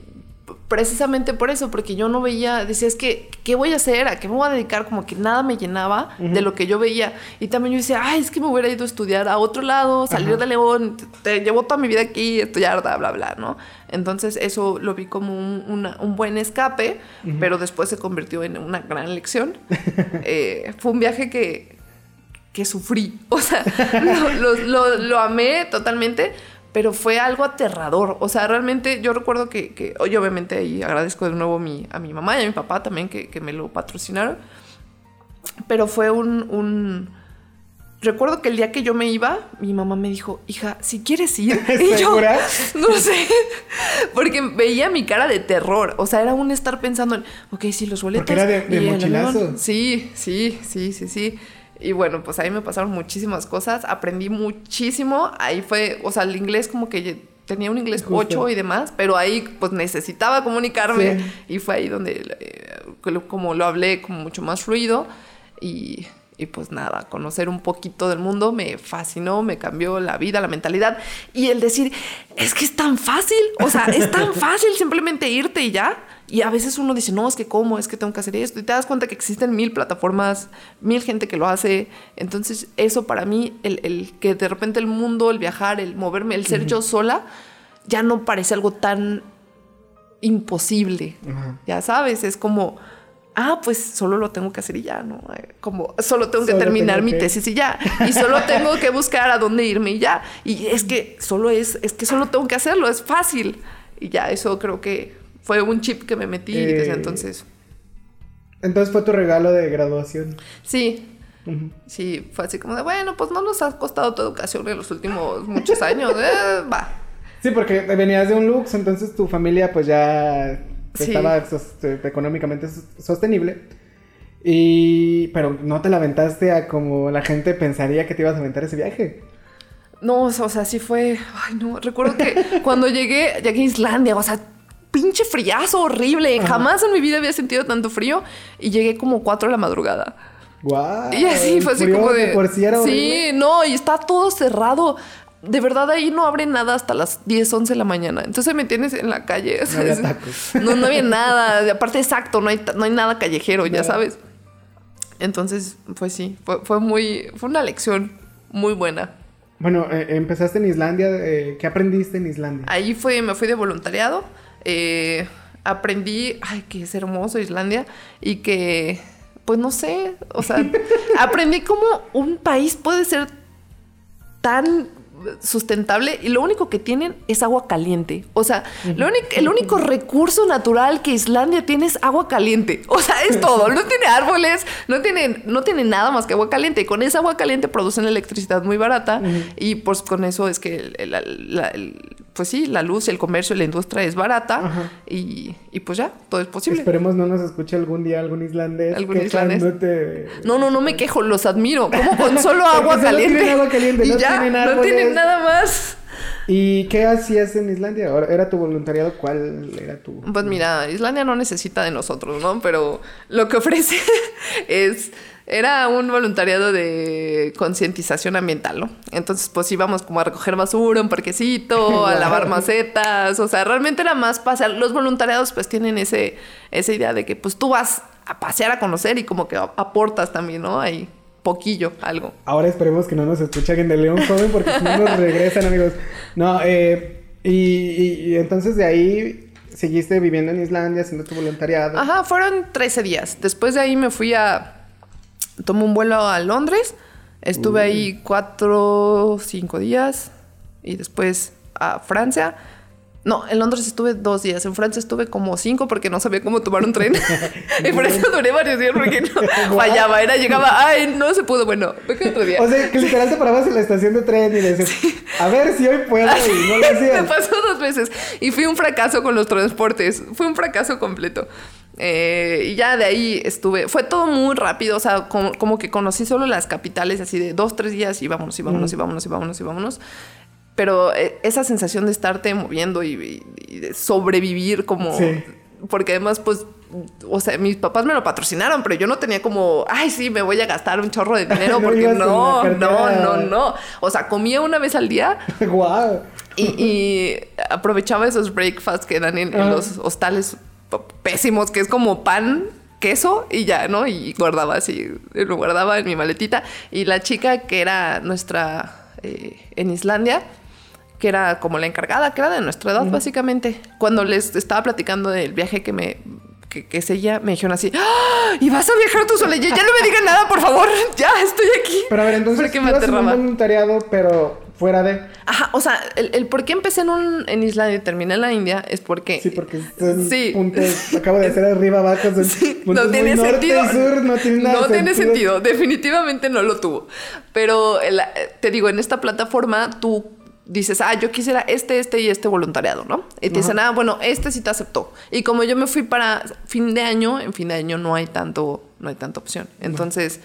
precisamente por eso, porque yo no veía, decía, es que, ¿qué voy a hacer? ¿A qué me voy a dedicar? Como que nada me llenaba de lo que yo veía. Y también yo decía, ay, es que me hubiera ido a estudiar a otro lado, salir Ajá. de León, te, te llevo toda mi vida aquí, estoy harta, bla, bla, ¿no? Entonces eso lo vi como un, una- un buen escape, pero después se convirtió en una gran lección. Eh, fue un viaje que, que sufrí. O sea, lo, lo- lo- lo amé totalmente, pero fue algo aterrador. O sea, realmente yo recuerdo que, que oye, obviamente ahí agradezco de nuevo a mi, a mi mamá y a mi papá también que, que me lo patrocinaron. Pero fue un, un- Recuerdo que el día que yo me iba, mi mamá me dijo, hija, si quieres ir. Y yo, no sé, porque veía mi cara de terror. O sea, era un estar pensando en, ok, sí, los boletos. Porque era de- de mochilazo. Sí, sí, sí, sí, sí. Y bueno, pues ahí me pasaron muchísimas cosas, aprendí muchísimo. Ahí fue, o sea, el inglés como que tenía un inglés Justo. 8 y demás, pero ahí pues necesitaba comunicarme Sí. y fue ahí donde eh, como lo hablé como mucho más fluido y, y pues nada, conocer un poquito del mundo me fascinó, me cambió la vida, la mentalidad y el decir, es que es tan fácil, o sea, es tan fácil simplemente irte y ya. Y a veces uno dice, no, es que cómo, es que tengo que hacer esto. Y te das cuenta que existen mil plataformas, mil gente que lo hace. Entonces, eso para mí, el, el que de repente el mundo, el viajar, el moverme, el ser yo sola, ya no parece algo tan imposible. Ya sabes, es como, ah, pues solo lo tengo que hacer y ya, ¿no? Eh, Como, solo tengo que Solo terminar tengo mi que- tesis y ya. Y solo tengo que buscar a dónde irme y ya. Y es que solo es, es que solo tengo que hacerlo, es fácil. Y ya, eso creo que fue un chip que me metí Eh, desde entonces. Entonces fue tu regalo de graduación. Sí, sí, fue así como de, bueno, pues no nos ha costado tu educación en los últimos muchos años, eh, va. Sí, porque venías de un Lux, entonces tu familia pues ya Sí. estaba sos- económicamente sos- sostenible. Y... Pero no te la aventaste a como la gente pensaría que te ibas a aventar ese viaje. No, o sea, sí fue. Ay, no. Recuerdo que cuando llegué, llegué a Islandia, o sea, pinche friazo horrible. Ajá. Jamás en mi vida había sentido tanto frío y llegué como 4 de la madrugada. Guau. Y así fue así como de. por sí sí, no, y está todo cerrado. De verdad, ahí no abre nada hasta las 10, 11 de la mañana. Entonces me tienes en la calle. o sea, había tacos. No, no había nada. Aparte, exacto, no hay, no hay nada callejero, ya sabes. Entonces, pues sí, fue, fue muy. Fue una lección muy buena. Bueno, eh, empezaste en Islandia. eh, ¿Qué aprendiste en Islandia? Ahí fue, me fui de voluntariado. eh, aprendí, ay, que es hermoso Islandia y que, pues no sé, o sea, aprendí cómo un país puede ser tan sustentable y lo único que tienen es agua caliente. O sea, lo el único recurso natural que Islandia tiene es agua caliente. O sea, es todo. No tiene árboles, no tiene, no tiene nada más que agua caliente. Y con esa agua caliente producen electricidad muy barata y pues con eso es que, el- el- la- el- pues sí, la luz, el comercio, la industria es barata y, y pues ya, todo es posible. Esperemos no nos escuche algún día algún islandés. Algún islandés. quejándote. No, no, no me quejo, los admiro. Como con solo agua caliente. tienen agua caliente, y no ya, tienen no árboles. tienen nada más. ¿Y qué hacías en Islandia? ¿Era tu voluntariado? ¿Cuál era tu...? Pues mira, Islandia no necesita de nosotros, ¿no? Pero lo que ofrece es Era un voluntariado de concientización ambiental, ¿no? Entonces, pues íbamos como a recoger basura, un parquecito, a lavar macetas, o sea, realmente era más pasear. Los voluntariados pues tienen ese, esa idea de que pues tú vas a pasear a conocer y como que aportas también, ¿no? Ahí poquillo, algo. Ahora esperemos que no nos escuche alguien de León Joven porque si no nos regresan, amigos. No, eh, y, y entonces de ahí seguiste viviendo en Islandia, haciendo tu voluntariado. Ajá, fueron 13 días. Después de ahí me fui a tomé un vuelo a Londres, estuve ahí cuatro, cinco días y después a Francia. No, en Londres estuve dos días, en Francia estuve como cinco porque no sabía cómo tomar un tren. y por eso duré varios días porque no fallaba, era, llegaba, ay, no se pudo, bueno, ve otro día. O sea, que literal te parabas en la estación de tren y decías, a ver si hoy puedo y no lo hacías. Me pasó dos veces y fui un fracaso con los transportes, fue un fracaso completo. Eh, y ya de ahí estuve, fue todo muy rápido, o sea, como, que conocí solo las capitales así de dos, tres días y vámonos, y vámonos, y vámonos, y vámonos, y vámonos. Pero eh, esa sensación de estarte moviendo y, de sobrevivir como... Porque además, pues, o sea, mis papás me lo patrocinaron, pero yo no tenía como, ay, sí, me voy a gastar un chorro de dinero, porque no, no, no, no. O sea, comía una vez al día. ¡Guau! Y, aprovechaba esos breakfasts que dan en los hostales pésimos, que es como pan queso y ya, ¿no? Y guardaba así, lo guardaba en mi maletita. Y la chica que era nuestra eh, en Islandia, que era como la encargada, que era de nuestra edad, básicamente, cuando les estaba platicando del viaje que me que, que ella, me dijeron así, ¡Ah! ¿y vas a viajar tú sola? Ya, ya no me digan nada, por favor, ya estoy aquí. Pero a ver, entonces, Porque me aterraba. un voluntariado, pero fuera de. Ajá, o sea, el, por qué empecé en, un, en Islandia y terminé en la India es porque. Sí, porque sí. acabo de hacer arriba, abajo. no tiene sentido. no tiene nada No tiene sentido. Definitivamente no lo tuvo. Pero te digo, en esta plataforma tú dices, ah, yo quisiera este, este y este voluntariado, ¿no? Y te dicen, ah, bueno, este sí te aceptó. Y como yo me fui para fin de año, en fin de año no hay tanto, no hay tanta opción. Entonces.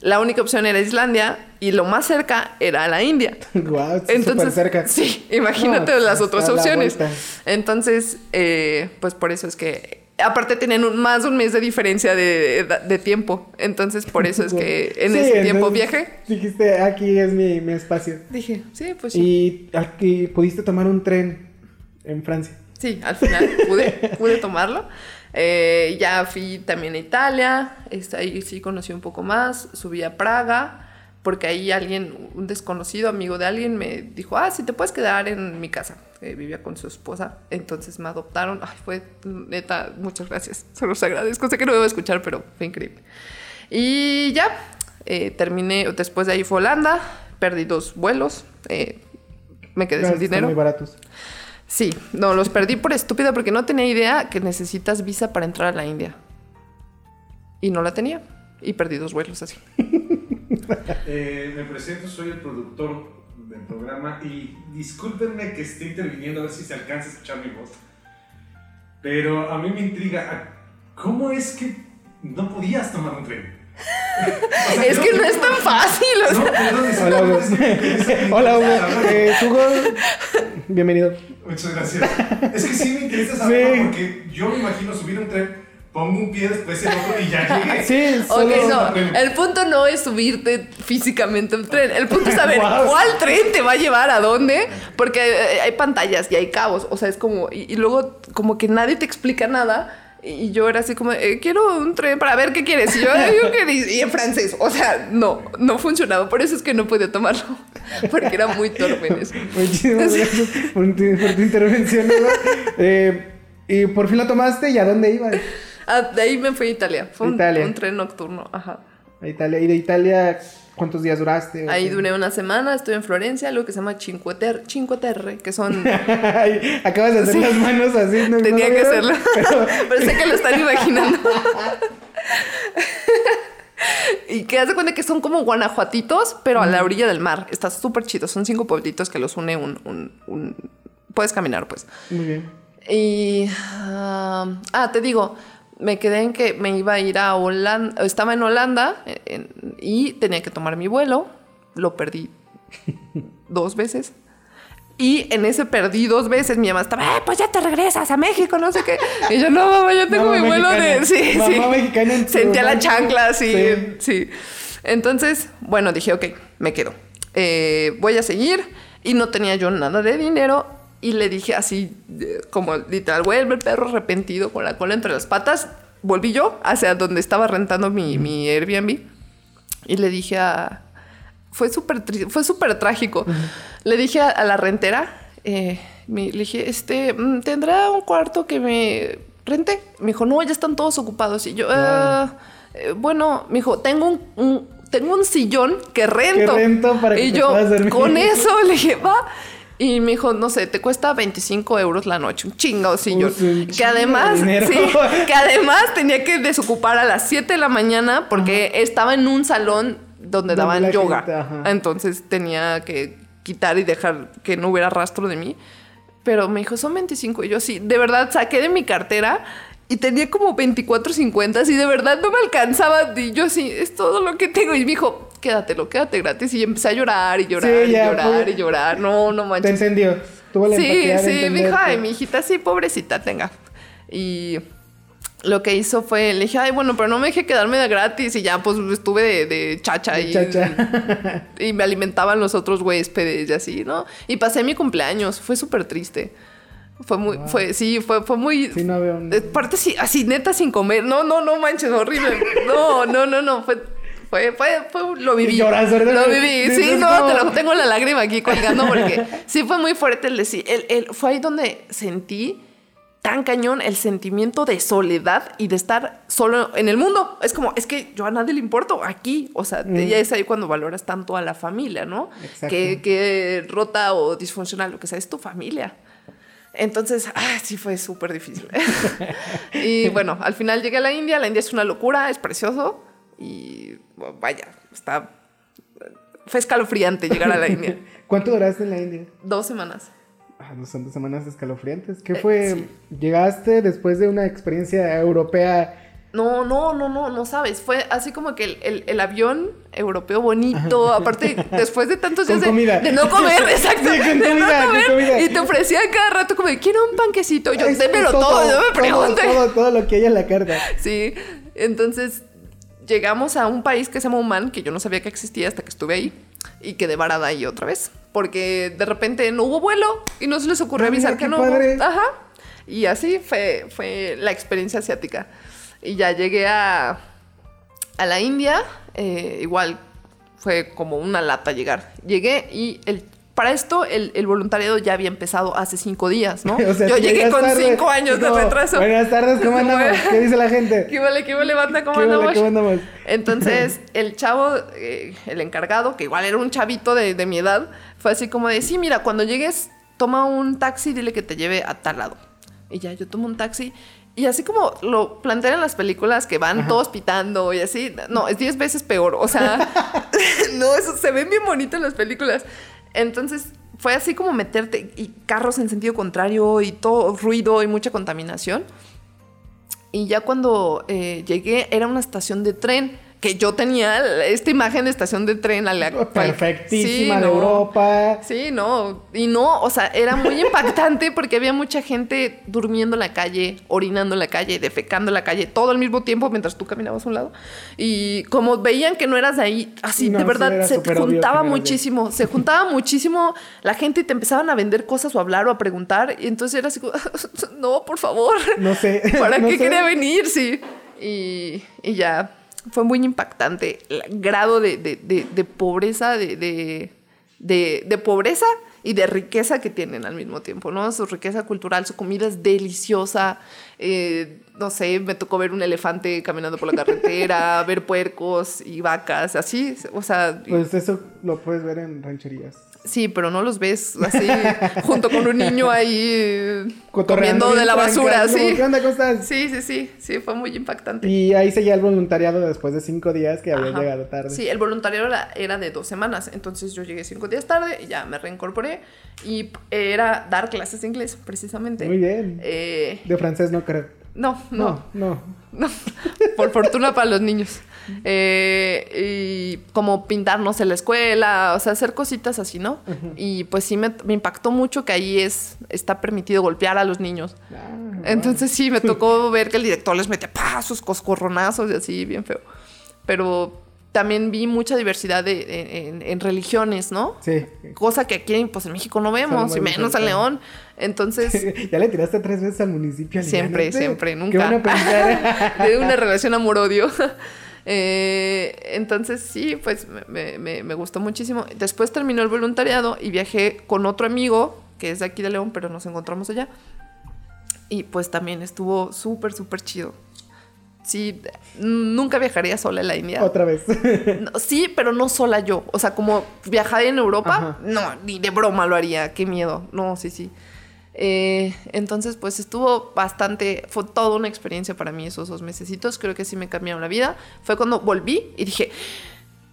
La única opción era Islandia y lo más cerca era la India. Wow, Entonces, cerca. Sí, imagínate las otras opciones. Entonces, eh, pues por eso es que aparte tienen más de un mes de diferencia de, tiempo. Entonces, por eso es que en ese tiempo viajé. Dijiste, aquí es mi, mi, espacio. Dije, sí, pues sí. Y aquí pudiste tomar un tren en Francia. Sí, al final pude, pude tomarlo. Eh, ya fui también a Italia, ahí sí conocí un poco más, subí a Praga, porque ahí alguien, un desconocido amigo de alguien me dijo, ah, sí, te puedes quedar en mi casa. Vivía con su esposa, entonces me adoptaron. Ay, fue neta, muchas gracias, se los agradezco, sé que no me voy a escuchar, pero fue increíble. Y ya, eh, terminé, después de ahí fue Holanda, perdí dos vuelos, eh, me quedé sin dinero. muy baratos. Sí, no, los perdí por estúpida porque no tenía idea que necesitas visa para entrar a la India. Y no la tenía. Y perdí dos vuelos así. Eh, me presento, soy el productor del programa y discúlpenme que esté interviniendo a ver si se alcanza a escuchar mi voz. Pero a mí me intriga, ¿cómo es que no podías tomar un tren? es que no es tan fácil. Hola, Hugo. Hola, Hugo. Eh, bienvenido. Muchas gracias. Es que sí me interesa saber porque yo me imagino subir un tren, pongo un pie, después el otro y ya llegué. Sí, solo okay, no. El punto no es subirte físicamente un tren. El punto es saber cuál tren te va a llevar a dónde. Porque hay pantallas y hay cabos. O sea, es como. y luego, como que nadie te explica nada y yo era así como, eh, quiero un tren para ver qué quieres. Y yo, y en francés. O sea, no, no funcionaba. Por eso es que no podía tomarlo. Porque era muy torpe en eso. Muchísimas gracias por, tu, intervención. Eh, y por fin lo tomaste. ¿Y a dónde ibas? Ah, de ahí me fui a Italia. Fue un, un tren nocturno. Ajá. A Italia. ¿Y de Italia ¿Cuántos días duraste? Ahí duré una semana, estuve en Florencia, algo que se llama Cinque Terre, que son... Acabas de hacer las manos así. ¿no? Tenía que hacerlo, pero... sé que lo están imaginando. y que hace cuenta que son como guanajuatitos, pero a la orilla del mar. Está súper chido. Son cinco pueblitos que los une un, un, Puedes caminar, pues. Muy bien. Y... ah, ah te digo me quedé en que me iba a ir a Holanda, estaba en Holanda y tenía que tomar mi vuelo, lo perdí dos veces. Y en ese perdí dos veces. Mi mamá estaba, "Eh, pues ya te regresas a México, no sé qué. Y yo, no, mamá, ya tengo Mamá mi vuelo de. Sí, Mamá sí. mexicana en Sentía la chancla, sí, Sí. sí. Entonces, bueno, dije, ok, me quedo. Eh, voy a seguir. Y no tenía yo nada de dinero. Y le dije así, eh, como literal, vuelve el perro arrepentido con la cola entre las patas. Volví yo hacia donde estaba rentando mi, mi Airbnb. Y le dije a... Fue súper fue súper trágico. Le dije a, a la rentera, eh, me- le dije, este, mm, ¿tendrá un cuarto que me rente? Me dijo, no, ya están todos ocupados. Y yo, "Ah, eh, bueno, me dijo, tengo un, un- tengo un sillón que rento. Que rento para que y yo, con eso, le dije, va. Y me dijo, no sé, te cuesta 25 euros la noche, un chingado sillón. Pues, un que chingo de además, sí, que además tenía que desocupar a las 7 de la mañana porque estaba en un salón donde daban yoga. gente, ajá. Entonces tenía que quitar y dejar que no hubiera rastro de mí. Pero me dijo, son 25. Y yo sí, de verdad saqué de mi cartera y tenía como 24.50 y de verdad no me alcanzaba. Y yo sí, es todo lo que tengo. Y me dijo, quédatelo, quédate gratis. Y empecé a llorar y llorar Sí, y ya, llorar y llorar. No, no Te manches. entendió. Tuvo la Sí, sí, entenderte. ay, mi hijita, sí, pobrecita, tenga. Y lo que hizo fue, le dije, ay, bueno, pero no me dejé quedarme de gratis y ya, pues estuve de, de chacha De y, chacha. y me alimentaban los otros huéspedes y así, ¿no? Y pasé mi cumpleaños, fue súper triste. Fue muy, Wow. fue, sí, fue, fue muy... Sí, no veo un- de parte sí, así neta sin comer. No, no, no manches, horrible. No, no, no, no, fue... Fue, fue, fue, lo viví. Lo viví. Sí, no, te lo tengo la lágrima aquí colgando porque sí fue muy fuerte el decir. El, el- fue ahí donde sentí tan cañón el sentimiento de soledad y de estar solo en el mundo. Es como, es que yo a nadie le importo aquí. O sea, Mm. ya es ahí cuando valoras tanto a la familia, ¿no? Que, que rota o disfuncional, lo que sea, es tu familia. Entonces, ah, sí fue súper difícil. y bueno, al final llegué a la India. La India es una locura, es precioso. Y vaya, está... Fue escalofriante llegar a la India. ¿Cuánto duraste en la India? Dos semanas. Ah, no son dos semanas escalofriantes. ¿Qué Eh, fue? sí. ¿Llegaste después de una experiencia europea? No, no, no, no, no sabes. Fue así como que el, el- el avión europeo bonito. Aparte, después de tantos días de, comida. de no comer, exacto. Sí, con de comida, no con comer. comida. Y te ofrecía cada rato como, de, quiero un panquecito. Yo, Es démelo todo, no me pregunte. Todo, todo, todo lo que hay en la carta. Sí, entonces llegamos a un país que se llama Oman, que yo no sabía que existía hasta que estuve ahí y quedé varada ahí otra vez, porque de repente no hubo vuelo y no se les ocurrió Ah, mira, avisar que no padre. hubo. Ajá. Y así fue, fue la experiencia asiática. Y ya llegué a, a la India, eh, igual fue como una lata llegar. Llegué y el, para esto el, el voluntariado ya había empezado hace cinco días, ¿no? O sea, yo llegué con cinco años de retraso. Buenas tardes, ¿cómo andamos? ¿Qué dice la gente? ¿Qué vale, qué vale, banda? ¿Cómo ¿Qué vale, andamos? ¿Cómo andamos? Entonces, el chavo, eh, el encargado, que igual era un chavito de, de mi edad, fue así como de, sí, mira, cuando llegues, toma un taxi, dile que te lleve a tal lado. Y ya, yo tomo un taxi. Y así como lo plantean en las películas que van todos pitando y así, no, es 10 veces peor. O sea, no, eso se ven bien bonito en las películas. Entonces, fue así como meterte y carros en sentido contrario y todo ruido y mucha contaminación. Y ya cuando eh, llegué era una estación de tren, que yo tenía esta imagen de estación de tren. a la- Perfectísima Sí, de no. Europa. Sí, no, y no, o sea, era muy impactante porque había mucha gente durmiendo en la calle, orinando en la calle, defecando en la calle, todo al mismo tiempo mientras tú caminabas a un lado. Y como veían que no eras de ahí, así, No, de sí, verdad, era se juntaba muchísimo, se juntaba muchísimo la gente y te empezaban a vender cosas o a hablar o a preguntar. Y entonces era así como, no, por favor. No sé. ¿Para no qué sé. quería venir? Sí. Y, y ya, fue muy impactante el grado de, de- de- de pobreza, de, pobreza y de riqueza que tienen al mismo tiempo, ¿no? Su riqueza cultural, su comida es deliciosa. eh, no sé, me tocó ver un elefante caminando por la carretera, ver puercos y vacas, así, o sea, Pues eso lo puedes ver en rancherías. Sí, pero no los ves así junto con un niño ahí Cotorreando comiendo de la basura, sí. Sí, sí, sí, sí, fue muy impactante. Y ahí seguía el voluntariado después de cinco días que había llegado tarde. Sí, el voluntariado era, era de dos semanas, entonces yo llegué cinco días tarde y ya me reincorporé y era dar clases de inglés, precisamente. Muy bien. Eh, De francés no creo. no, no, No, no. no, por fortuna para los niños. Eh, y como pintarnos en la escuela, o sea, hacer cositas así, ¿no? Y pues sí me, me, impactó mucho que ahí es, está permitido golpear a los niños. Ah, Entonces sí, me tocó ver que el director les mete pa, sus coscorronazos y así, bien feo. Pero también vi mucha diversidad de, en, religiones, ¿no? Sí. Cosa que aquí pues, en México no vemos, y menos en León. Entonces... ¿Ya le tiraste tres veces al municipio? Siempre, siempre, nunca. ¿Qué de una relación amor-odio. Eh, entonces sí, pues me, me, gustó muchísimo. Después terminó el voluntariado y viajé con otro amigo, que es de aquí de León, pero nos encontramos allá. Y pues también estuvo súper, súper chido sí, nunca viajaría sola en la India. Otra vez. sí, pero no sola yo. O sea, como viajar en Europa, no, ni de broma lo haría. Qué miedo. No, sí, sí. Eh, entonces, pues estuvo bastante, fue toda una experiencia para mí esos dos mesecitos. Creo que sí me cambiaron la vida. Fue cuando volví y dije,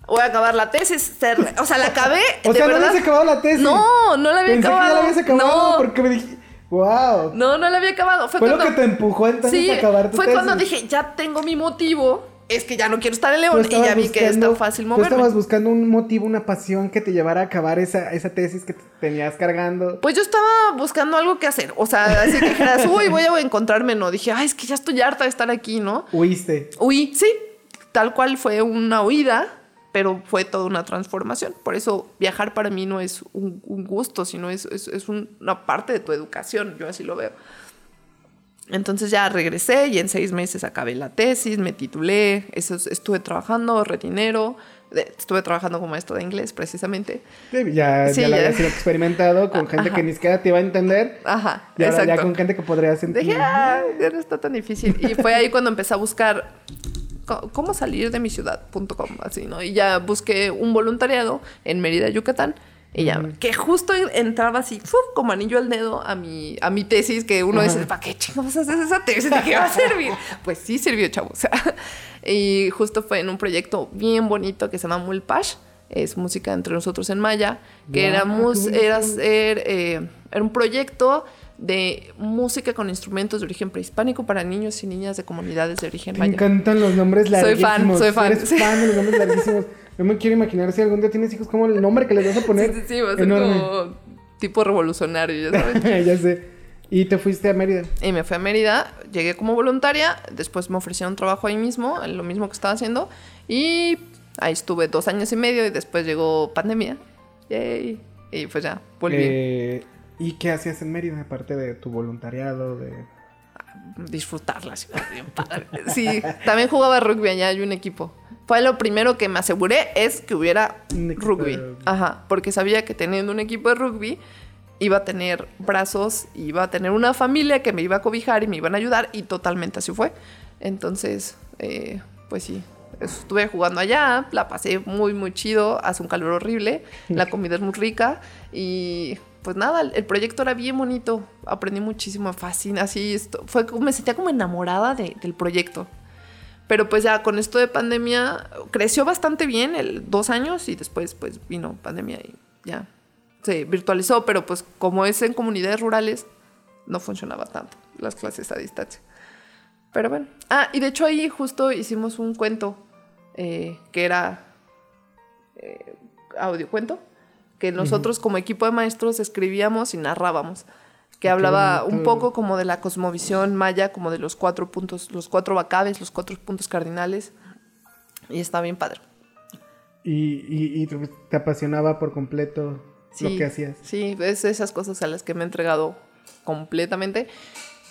voy a acabar la tesis. O sea, la acabé. o sea, no habías acabado la tesis. No, no la había acabado. Que ya la habías acabado no. porque me dije. ¡Wow! No, no la había acabado. Fue, lo que te empujó entonces a acabar tu Fue cuando dije, ya tengo mi motivo. Es que ya no quiero estar en León y ya vi que es tan fácil moverme. Tú estabas buscando un motivo, una pasión que te llevara a acabar esa, esa tesis que tenías cargando. Pues yo estaba buscando algo que hacer. O sea, así que dijeras, uy, voy a encontrarme, no. Dije, ay, es que ya estoy harta de estar aquí, ¿no? Huiste. Huí, sí. Tal cual fue una huida pero fue toda una transformación. Por eso viajar para mí no es un, gusto, sino es, es, una parte de tu educación, yo así lo veo. Entonces ya regresé y en seis meses acabé la tesis, me titulé, eso, estuve trabajando, ahorré dinero, estuve trabajando como maestro de inglés precisamente. ya, ya, lo habías experimentado con gente que ni siquiera te iba a entender. Ajá, y ahora ya con gente que podría sentir. Dije, ah, ya no está tan difícil. Y fue ahí cuando empecé a buscar cómo salir de mi ciudad.com, así, ¿no? Y ya busqué un voluntariado en Mérida, Yucatán. Y ya, que justo entraba así, como anillo al dedo a mi, a mi tesis, que uno dice, ¿para qué chingados haces esa tesis? ¿De qué va a servir? pues sí sirvió, chavos. y justo fue en un proyecto bien bonito que se llama Mulpash, es música entre nosotros en Maya, que era, era, ser, eh, era un proyecto de música con instrumentos de origen prehispánico para niños y niñas de comunidades de origen. Me encantan los nombres larguísimos. Soy fan, soy fan. Eres fan de los nombres larguísimos. Yo me quiero imaginar si algún día tienes hijos, como el nombre que les vas a poner. Sí, sí, sí va a ser como tipo revolucionario, ya sabes. ya sé. ¿Y te fuiste a Mérida? Y me fui a Mérida, llegué como voluntaria, después me ofrecieron trabajo ahí mismo, lo mismo que estaba haciendo, y ahí estuve dos años y medio y después llegó pandemia. Yay. Y pues ya, volví. Eh, ¿Y qué hacías en Mérida, aparte de tu voluntariado? de Disfrutar la ciudad, bien padre. Sí, también jugaba rugby allá, hay un equipo. Fue lo primero que me aseguré, es que hubiera rugby. Ajá, porque sabía que teniendo un equipo de rugby iba a tener brazos, iba a tener una familia que me iba a cobijar y me iban a ayudar y totalmente así fue. Entonces, eh, pues sí, estuve jugando allá, la pasé muy, muy chido, hace un calor horrible, la comida es muy rica y pues nada, el, proyecto era bien bonito, aprendí muchísimo, fascina, así, esto, fue, me sentía como enamorada del proyecto. Pero pues ya con esto de pandemia creció bastante bien, el dos años y después pues vino pandemia y ya se virtualizó, pero pues como es en comunidades rurales, no funcionaba tanto las clases a distancia. Pero bueno. Ah, y de hecho ahí justo hicimos un cuento eh, que era eh, que nosotros como equipo de maestros escribíamos y narrábamos, que hablaba un poco como de la cosmovisión maya, como de los cuatro puntos, los cuatro bacaves, los cuatro puntos cardinales, y está bien padre. ¿Y, te apasionaba por completo lo que hacías? Sí, es esas cosas a las que me he entregado completamente.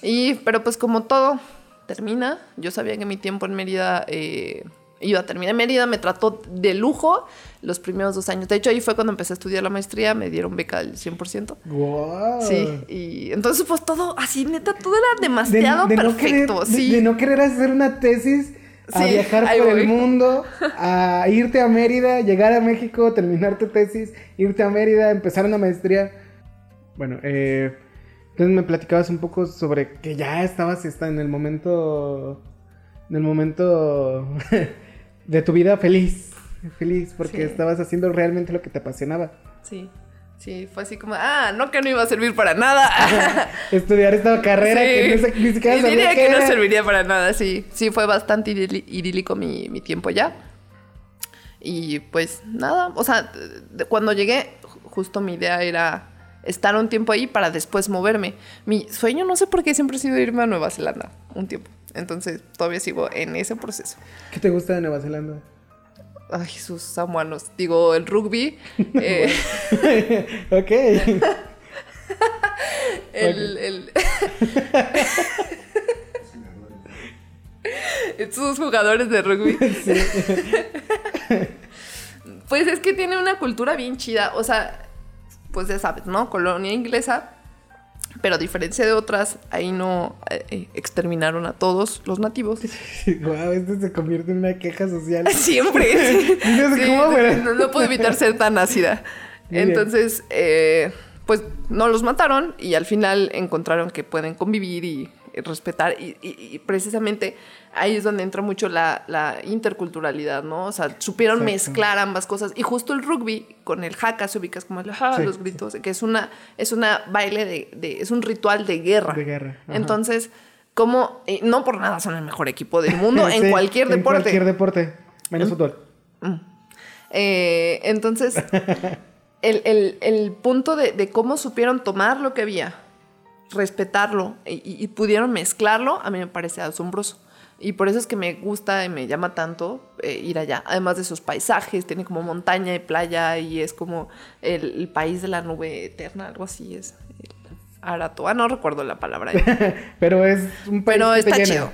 Y, pero pues como todo termina, yo sabía que mi tiempo en Mérida... Eh, iba a terminar en Mérida, me trató de lujo los primeros dos años. De hecho, ahí fue cuando empecé a estudiar la maestría, me dieron beca del 100%. ¡Wow! Sí, y entonces pues todo, así neta, todo era demasiado perfecto. sí. de, no querer hacer una tesis, a viajar por el mundo, a irte a Mérida, llegar a México, terminar tu tesis, irte a Mérida, empezar una maestría. Bueno, eh, entonces me platicabas un poco sobre que ya estabas está en el momento... En el momento de tu vida feliz, feliz, porque estabas haciendo realmente lo que te apasionaba. Sí. Sí, fue así como, ah, no que no iba a servir para nada. Estudiar esta carrera que no, ni siquiera y diría que, no serviría para nada, sí. Sí, fue bastante idílico mi, mi tiempo ya. Y pues nada, o sea, cuando llegué, justo mi idea era estar un tiempo ahí para después moverme. Mi sueño no sé por qué siempre ha sido irme a Nueva Zelanda un tiempo. Entonces todavía sigo en ese proceso. ¿Qué te gusta de Nueva Zelanda? Ay, sus samuanos. Digo, el rugby. eh, ok. el, el- Estos jugadores de rugby. Pues es que tiene una cultura bien chida. O sea, pues ya sabes, ¿no? Colonia inglesa. Pero a diferencia de otras, ahí no eh, eh, exterminaron a todos los nativos. wow, esto se convierte en una queja social. Siempre. sí. No cómo, puedo evitar ser tan ácida. Bien. Entonces, eh, pues no los mataron y al final encontraron que pueden convivir y respetar. Y, y- y precisamente ahí es donde entra mucho la, la interculturalidad, ¿no? O sea, supieron Exacto. mezclar ambas cosas. Y justo el rugby con el haka se ubicas como el Sí. los gritos, que es una, es una baile de, de- es un ritual de guerra. De guerra, ajá. Entonces, como, eh, no por nada son el mejor equipo del mundo en cualquier En deporte. cualquier deporte. Menos fútbol. Eh, entonces, el, el- el punto de, de cómo supieron tomar lo que había, respetarlo y, y pudieron mezclarlo, a mí me parece asombroso. Y por eso es que me gusta y me llama tanto eh, ir allá. Además de sus paisajes, tiene como montaña y playa y es como el, el país de la nube eterna, algo así es. El Arato. Ah, no recuerdo la palabra. Pero es un país Pero que te está llena, chido.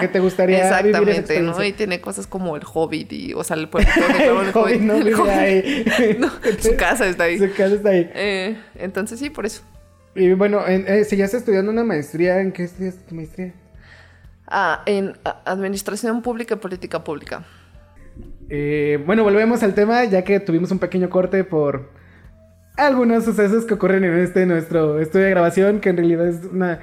Que te, te gustaría vivir esa Exactamente, ¿no? Y tiene cosas como el Hobbit y, o sea, el pueblo El Hobbit no el Hobbit. ahí. No, su casa está ahí. Su casa está ahí. Eh, entonces sí, por eso. Y bueno, en, eh, si ya estás estudiando una maestría, ¿en qué estudias tu maestría? Ah, en ah, Administración Pública y Política Pública. Eh, bueno, volvemos al tema, ya que tuvimos un pequeño corte por algunos sucesos que ocurren en este nuestro estudio de grabación, que en realidad es una,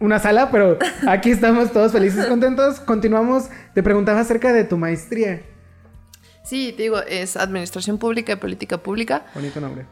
una sala, pero aquí estamos todos felices y contentos. Continuamos. Te preguntaba acerca de tu maestría. Sí, te digo, es Administración Pública y Política Pública. Bonito nombre.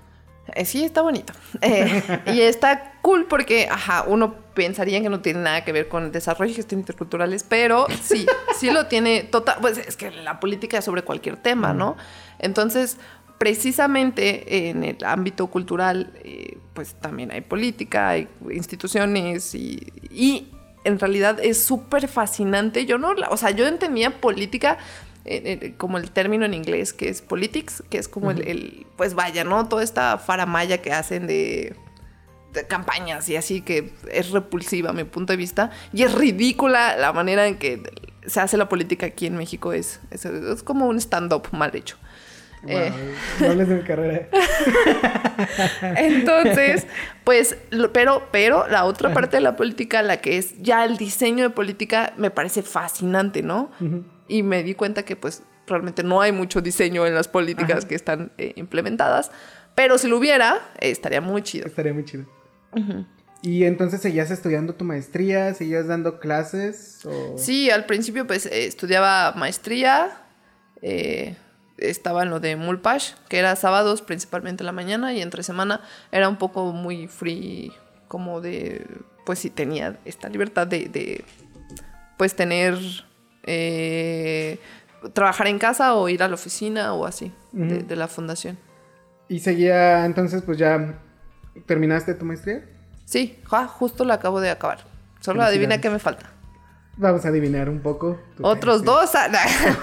Eh, sí, está bonito. Eh, y está cool porque, ajá, uno pensaría que no tiene nada que ver con desarrollo y gestión interculturales, pero sí, sí lo tiene total. Pues es que la política es sobre cualquier tema, ¿no? Entonces, precisamente en el ámbito cultural, eh, pues también hay política, hay instituciones y, y en realidad es súper fascinante. Yo no, la- o sea, yo entendía política como el término en inglés que es politics, que es como el, el- pues vaya, ¿no? Toda esta faramaya que hacen de, de campañas y así que es repulsiva a mi punto de vista y es ridícula la manera en que se hace la política aquí en México es, es, es como un stand-up mal hecho. Wow, Eh, no hables de mi carrera. Entonces, pues, lo- pero, pero la otra parte de la política, la que es ya el diseño de política, me parece fascinante, ¿no? Y me di cuenta que, pues, realmente no hay mucho diseño en las políticas que están eh, implementadas. Pero si lo hubiera, eh, estaría muy chido. Estaría muy chido. Y entonces seguías estudiando tu maestría, seguías dando clases o Sí, al principio, pues, eh, estudiaba maestría. eh, estaba en lo de Mulpash, que era sábados principalmente en la mañana y entre semana era un poco muy free, como de, pues sí, tenía esta libertad de, de, pues tener, eh, trabajar en casa o ir a la oficina o así, de, la fundación. y seguía entonces pues ya terminaste tu maestría. Sí, ja, justo la acabo de acabar. Solo adivina qué me falta. Vamos a adivinar un poco. Otros dos. ah,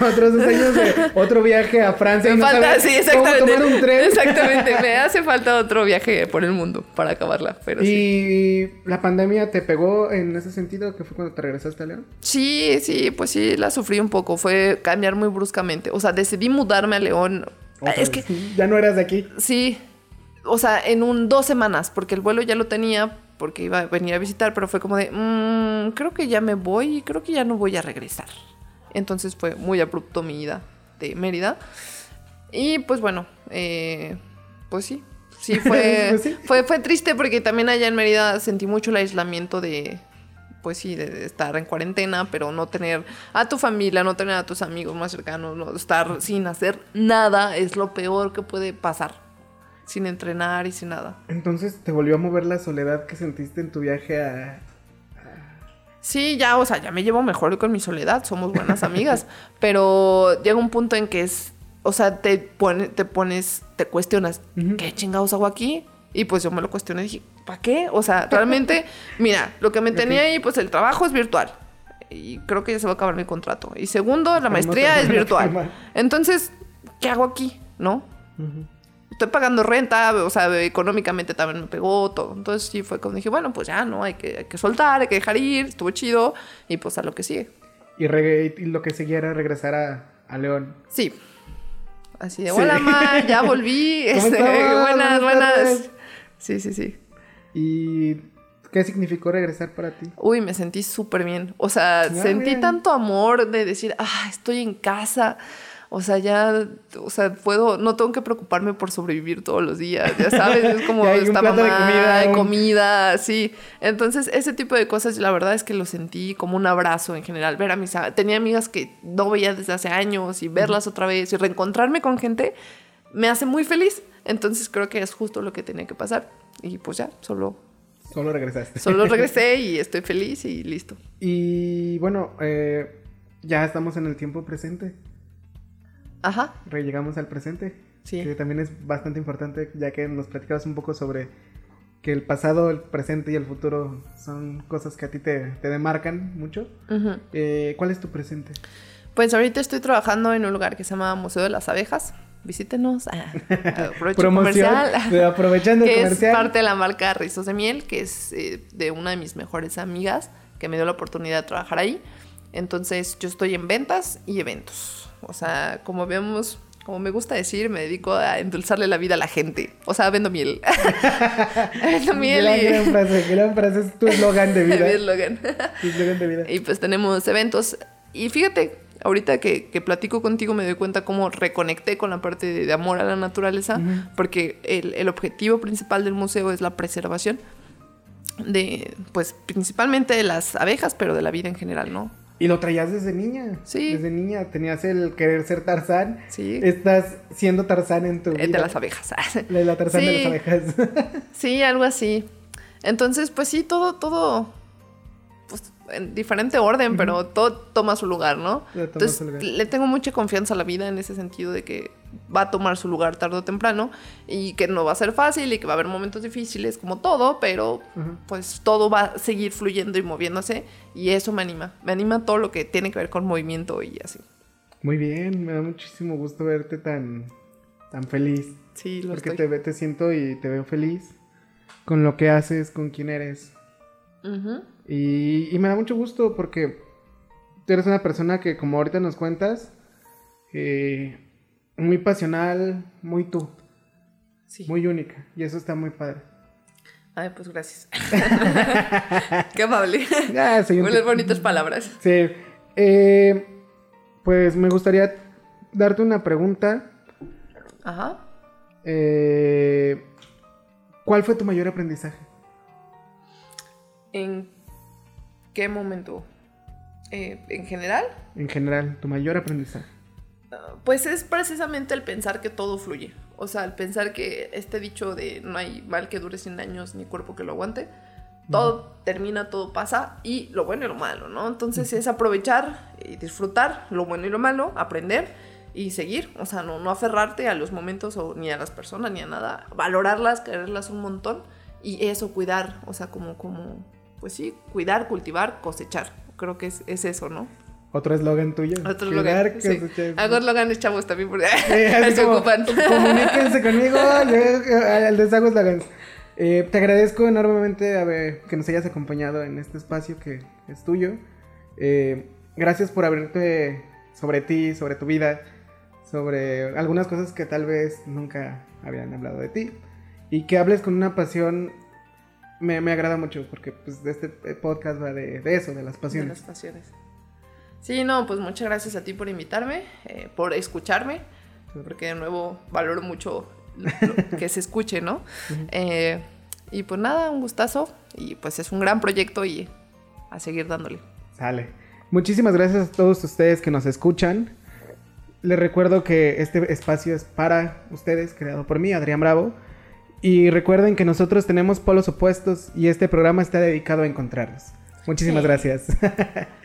Otros dos años de otro viaje a Francia y Me no falta, sí, cómo exactamente. tomar un tren. Exactamente, me hace falta otro viaje por el mundo para acabarla, pero sí. ¿Y la pandemia te pegó en ese sentido que fue cuando te regresaste a León? Sí, sí, pues sí, la sufrí un poco, fue cambiar muy bruscamente. O sea, decidí mudarme a León. Otra es vez. que, Ya no eras de aquí. sí, o sea, en un dos semanas, porque el vuelo ya lo tenía, porque iba a venir a visitar, pero fue como de, "Mm, creo que ya me voy y creo que ya no voy a regresar. Entonces fue muy abrupto mi ida de Mérida. Y pues bueno, eh, pues sí, sí fue, Pues sí. fue fue triste porque también allá en Mérida sentí mucho el aislamiento de pues sí, de estar en cuarentena, pero no tener a tu familia, no tener a tus amigos más cercanos, no estar sin hacer nada es lo peor que puede pasar. Sin entrenar y sin nada. Entonces te volvió a mover la soledad que sentiste en tu viaje a... Sí, ya, o sea, ya me llevo mejor con mi soledad, somos buenas amigas, pero llega un punto en que es o sea, te, pone, te pones, te cuestionas. ¿qué chingados hago aquí? Y pues yo me lo cuestioné y dije, ¿para qué? O sea, realmente, mira, lo que me tenía ahí, pues el trabajo es virtual. Y creo que ya se va a acabar mi contrato. Y segundo, la maestría es virtual. Entonces, ¿qué hago aquí? ¿No? Ujú. Estoy pagando renta, o sea, económicamente también me pegó todo. Entonces sí fue cuando dije, bueno, pues ya, ¿no? Hay que, hay que soltar, hay que dejar ir, estuvo chido. Y pues a lo que sigue. Y, y lo que seguía era regresar a, a León. Sí. Así de, Sí. hola, ma, ya volví. ¿Cómo Este, buenas, Buenas. Sí, sí, sí. ¿Y qué significó regresar para ti? Uy, me sentí súper bien. O sea, Ah, sentí bien. tanto amor de decir, ah, estoy en casa. O sea, ya, o sea, puedo, no tengo que preocuparme por sobrevivir todos los días, ya sabes, es como esta plato de mamá, comida, hay comida, sí. Entonces, ese tipo de cosas, la verdad es que lo sentí como un abrazo en general. Ver a mis, tenía amigas que no veía desde hace años y verlas otra vez y reencontrarme con gente me hace muy feliz. Entonces, creo que es justo lo que tenía que pasar. Y pues ya, solo, Solo regresaste. solo regresé y estoy feliz y listo. Y bueno, eh, ya estamos en el tiempo presente. Ajá. Re- Llegamos al presente. Sí. Que también es bastante importante, ya que nos platicabas un poco sobre que el pasado, el presente y el futuro son cosas que a ti te, te demarcan mucho. Ujú. Eh, ¿Cuál es tu presente? Pues ahorita estoy trabajando en un lugar que se llama Museo de las Abejas. Visítenos. Ah, el comercial. aprovechando el que es comercial. parte de la marca Rizos de Miel, que es eh, de una de mis mejores amigas que me dio la oportunidad de trabajar ahí. Entonces yo estoy en ventas y eventos. O sea, como vemos, como me gusta decir, me dedico a endulzarle la vida a la gente. O sea, vendo miel. vendo miel Gran, y... gran frase, gran frase, es tu eslogan de vida. Mi eslogan. tu eslogan de vida. Y pues tenemos eventos. Y fíjate, ahorita que, que platico contigo me doy cuenta cómo reconecté con la parte de, de amor a la naturaleza, porque el, el objetivo principal del museo es la preservación de, pues principalmente de las abejas, pero de la vida en general, ¿no? Y lo traías desde niña. Sí. Desde niña tenías el querer ser Tarzán. Sí. Estás siendo Tarzán en tu vida. Eh, de las abejas. De la Tarzán de las abejas. Sí, algo así. Entonces, pues sí, todo, todo, pues en diferente orden, pero todo toma su lugar, ¿no? Entonces, lugar. le tengo mucha confianza a la vida en ese sentido de que va a tomar su lugar tarde o temprano y que no va a ser fácil y que va a haber momentos difíciles como todo, pero pues todo va a seguir fluyendo y moviéndose y eso me anima. Me anima todo lo que tiene que ver con movimiento y así. Muy bien, me da muchísimo gusto verte tan, tan feliz. Sí, lo Porque estoy. te, te siento y te veo feliz con lo que haces, con quién eres. Y, y me da mucho gusto porque tú eres una persona que, como ahorita nos cuentas, eh, muy pasional, muy tú, Sí. muy única. Y eso está muy padre. Ay, pues gracias. Qué amable. Ya, soy un bonitas palabras. Sí. Eh, pues me gustaría darte una pregunta. Ajá. Eh, ¿Cuál fue tu mayor aprendizaje? ¿En qué momento? Eh, ¿En general? En general, tu mayor aprendizaje. Ah, Pues es precisamente el pensar que todo fluye. O sea, el pensar que este dicho de no hay mal que dure 100 años ni cuerpo que lo aguante. Todo termina, todo pasa y lo bueno y lo malo, ¿no? Entonces es aprovechar y disfrutar lo bueno y lo malo, aprender y seguir. O sea, no, no aferrarte a los momentos o ni a las personas ni a nada. Valorarlas, quererlas un montón y eso, cuidar. O sea, como, como, pues sí, cuidar, cultivar, cosechar. Creo que es, es eso, ¿no? Otro eslogan tuyo. Otro Cuidar, lugar. Sí. Hago eslóganes chavos también porque Eh, así se como, ocupan. Comuníquense conmigo. Yo eh, les hago eslogans. Eh, te agradezco enormemente a ver, que nos hayas acompañado en este espacio que es tuyo. Eh, gracias por abrirte sobre ti, sobre tu vida, sobre algunas cosas que tal vez nunca habían hablado de ti. Y que hables con una pasión me, me agrada mucho porque pues, de este podcast va de, de eso, de las De pasiones. las pasiones. Sí, no, pues muchas gracias a ti por invitarme, eh, por escucharme, porque de nuevo valoro mucho lo- que se escuche, ¿no? Eh, y pues nada, un gustazo y pues es un gran proyecto y a seguir dándole. Sale. Muchísimas gracias a todos ustedes que nos escuchan. Les recuerdo que este espacio es para ustedes, creado por mí, Adrián Bravo. Y recuerden que nosotros tenemos polos opuestos y este programa está dedicado a encontrarlos. Muchísimas Sí. gracias.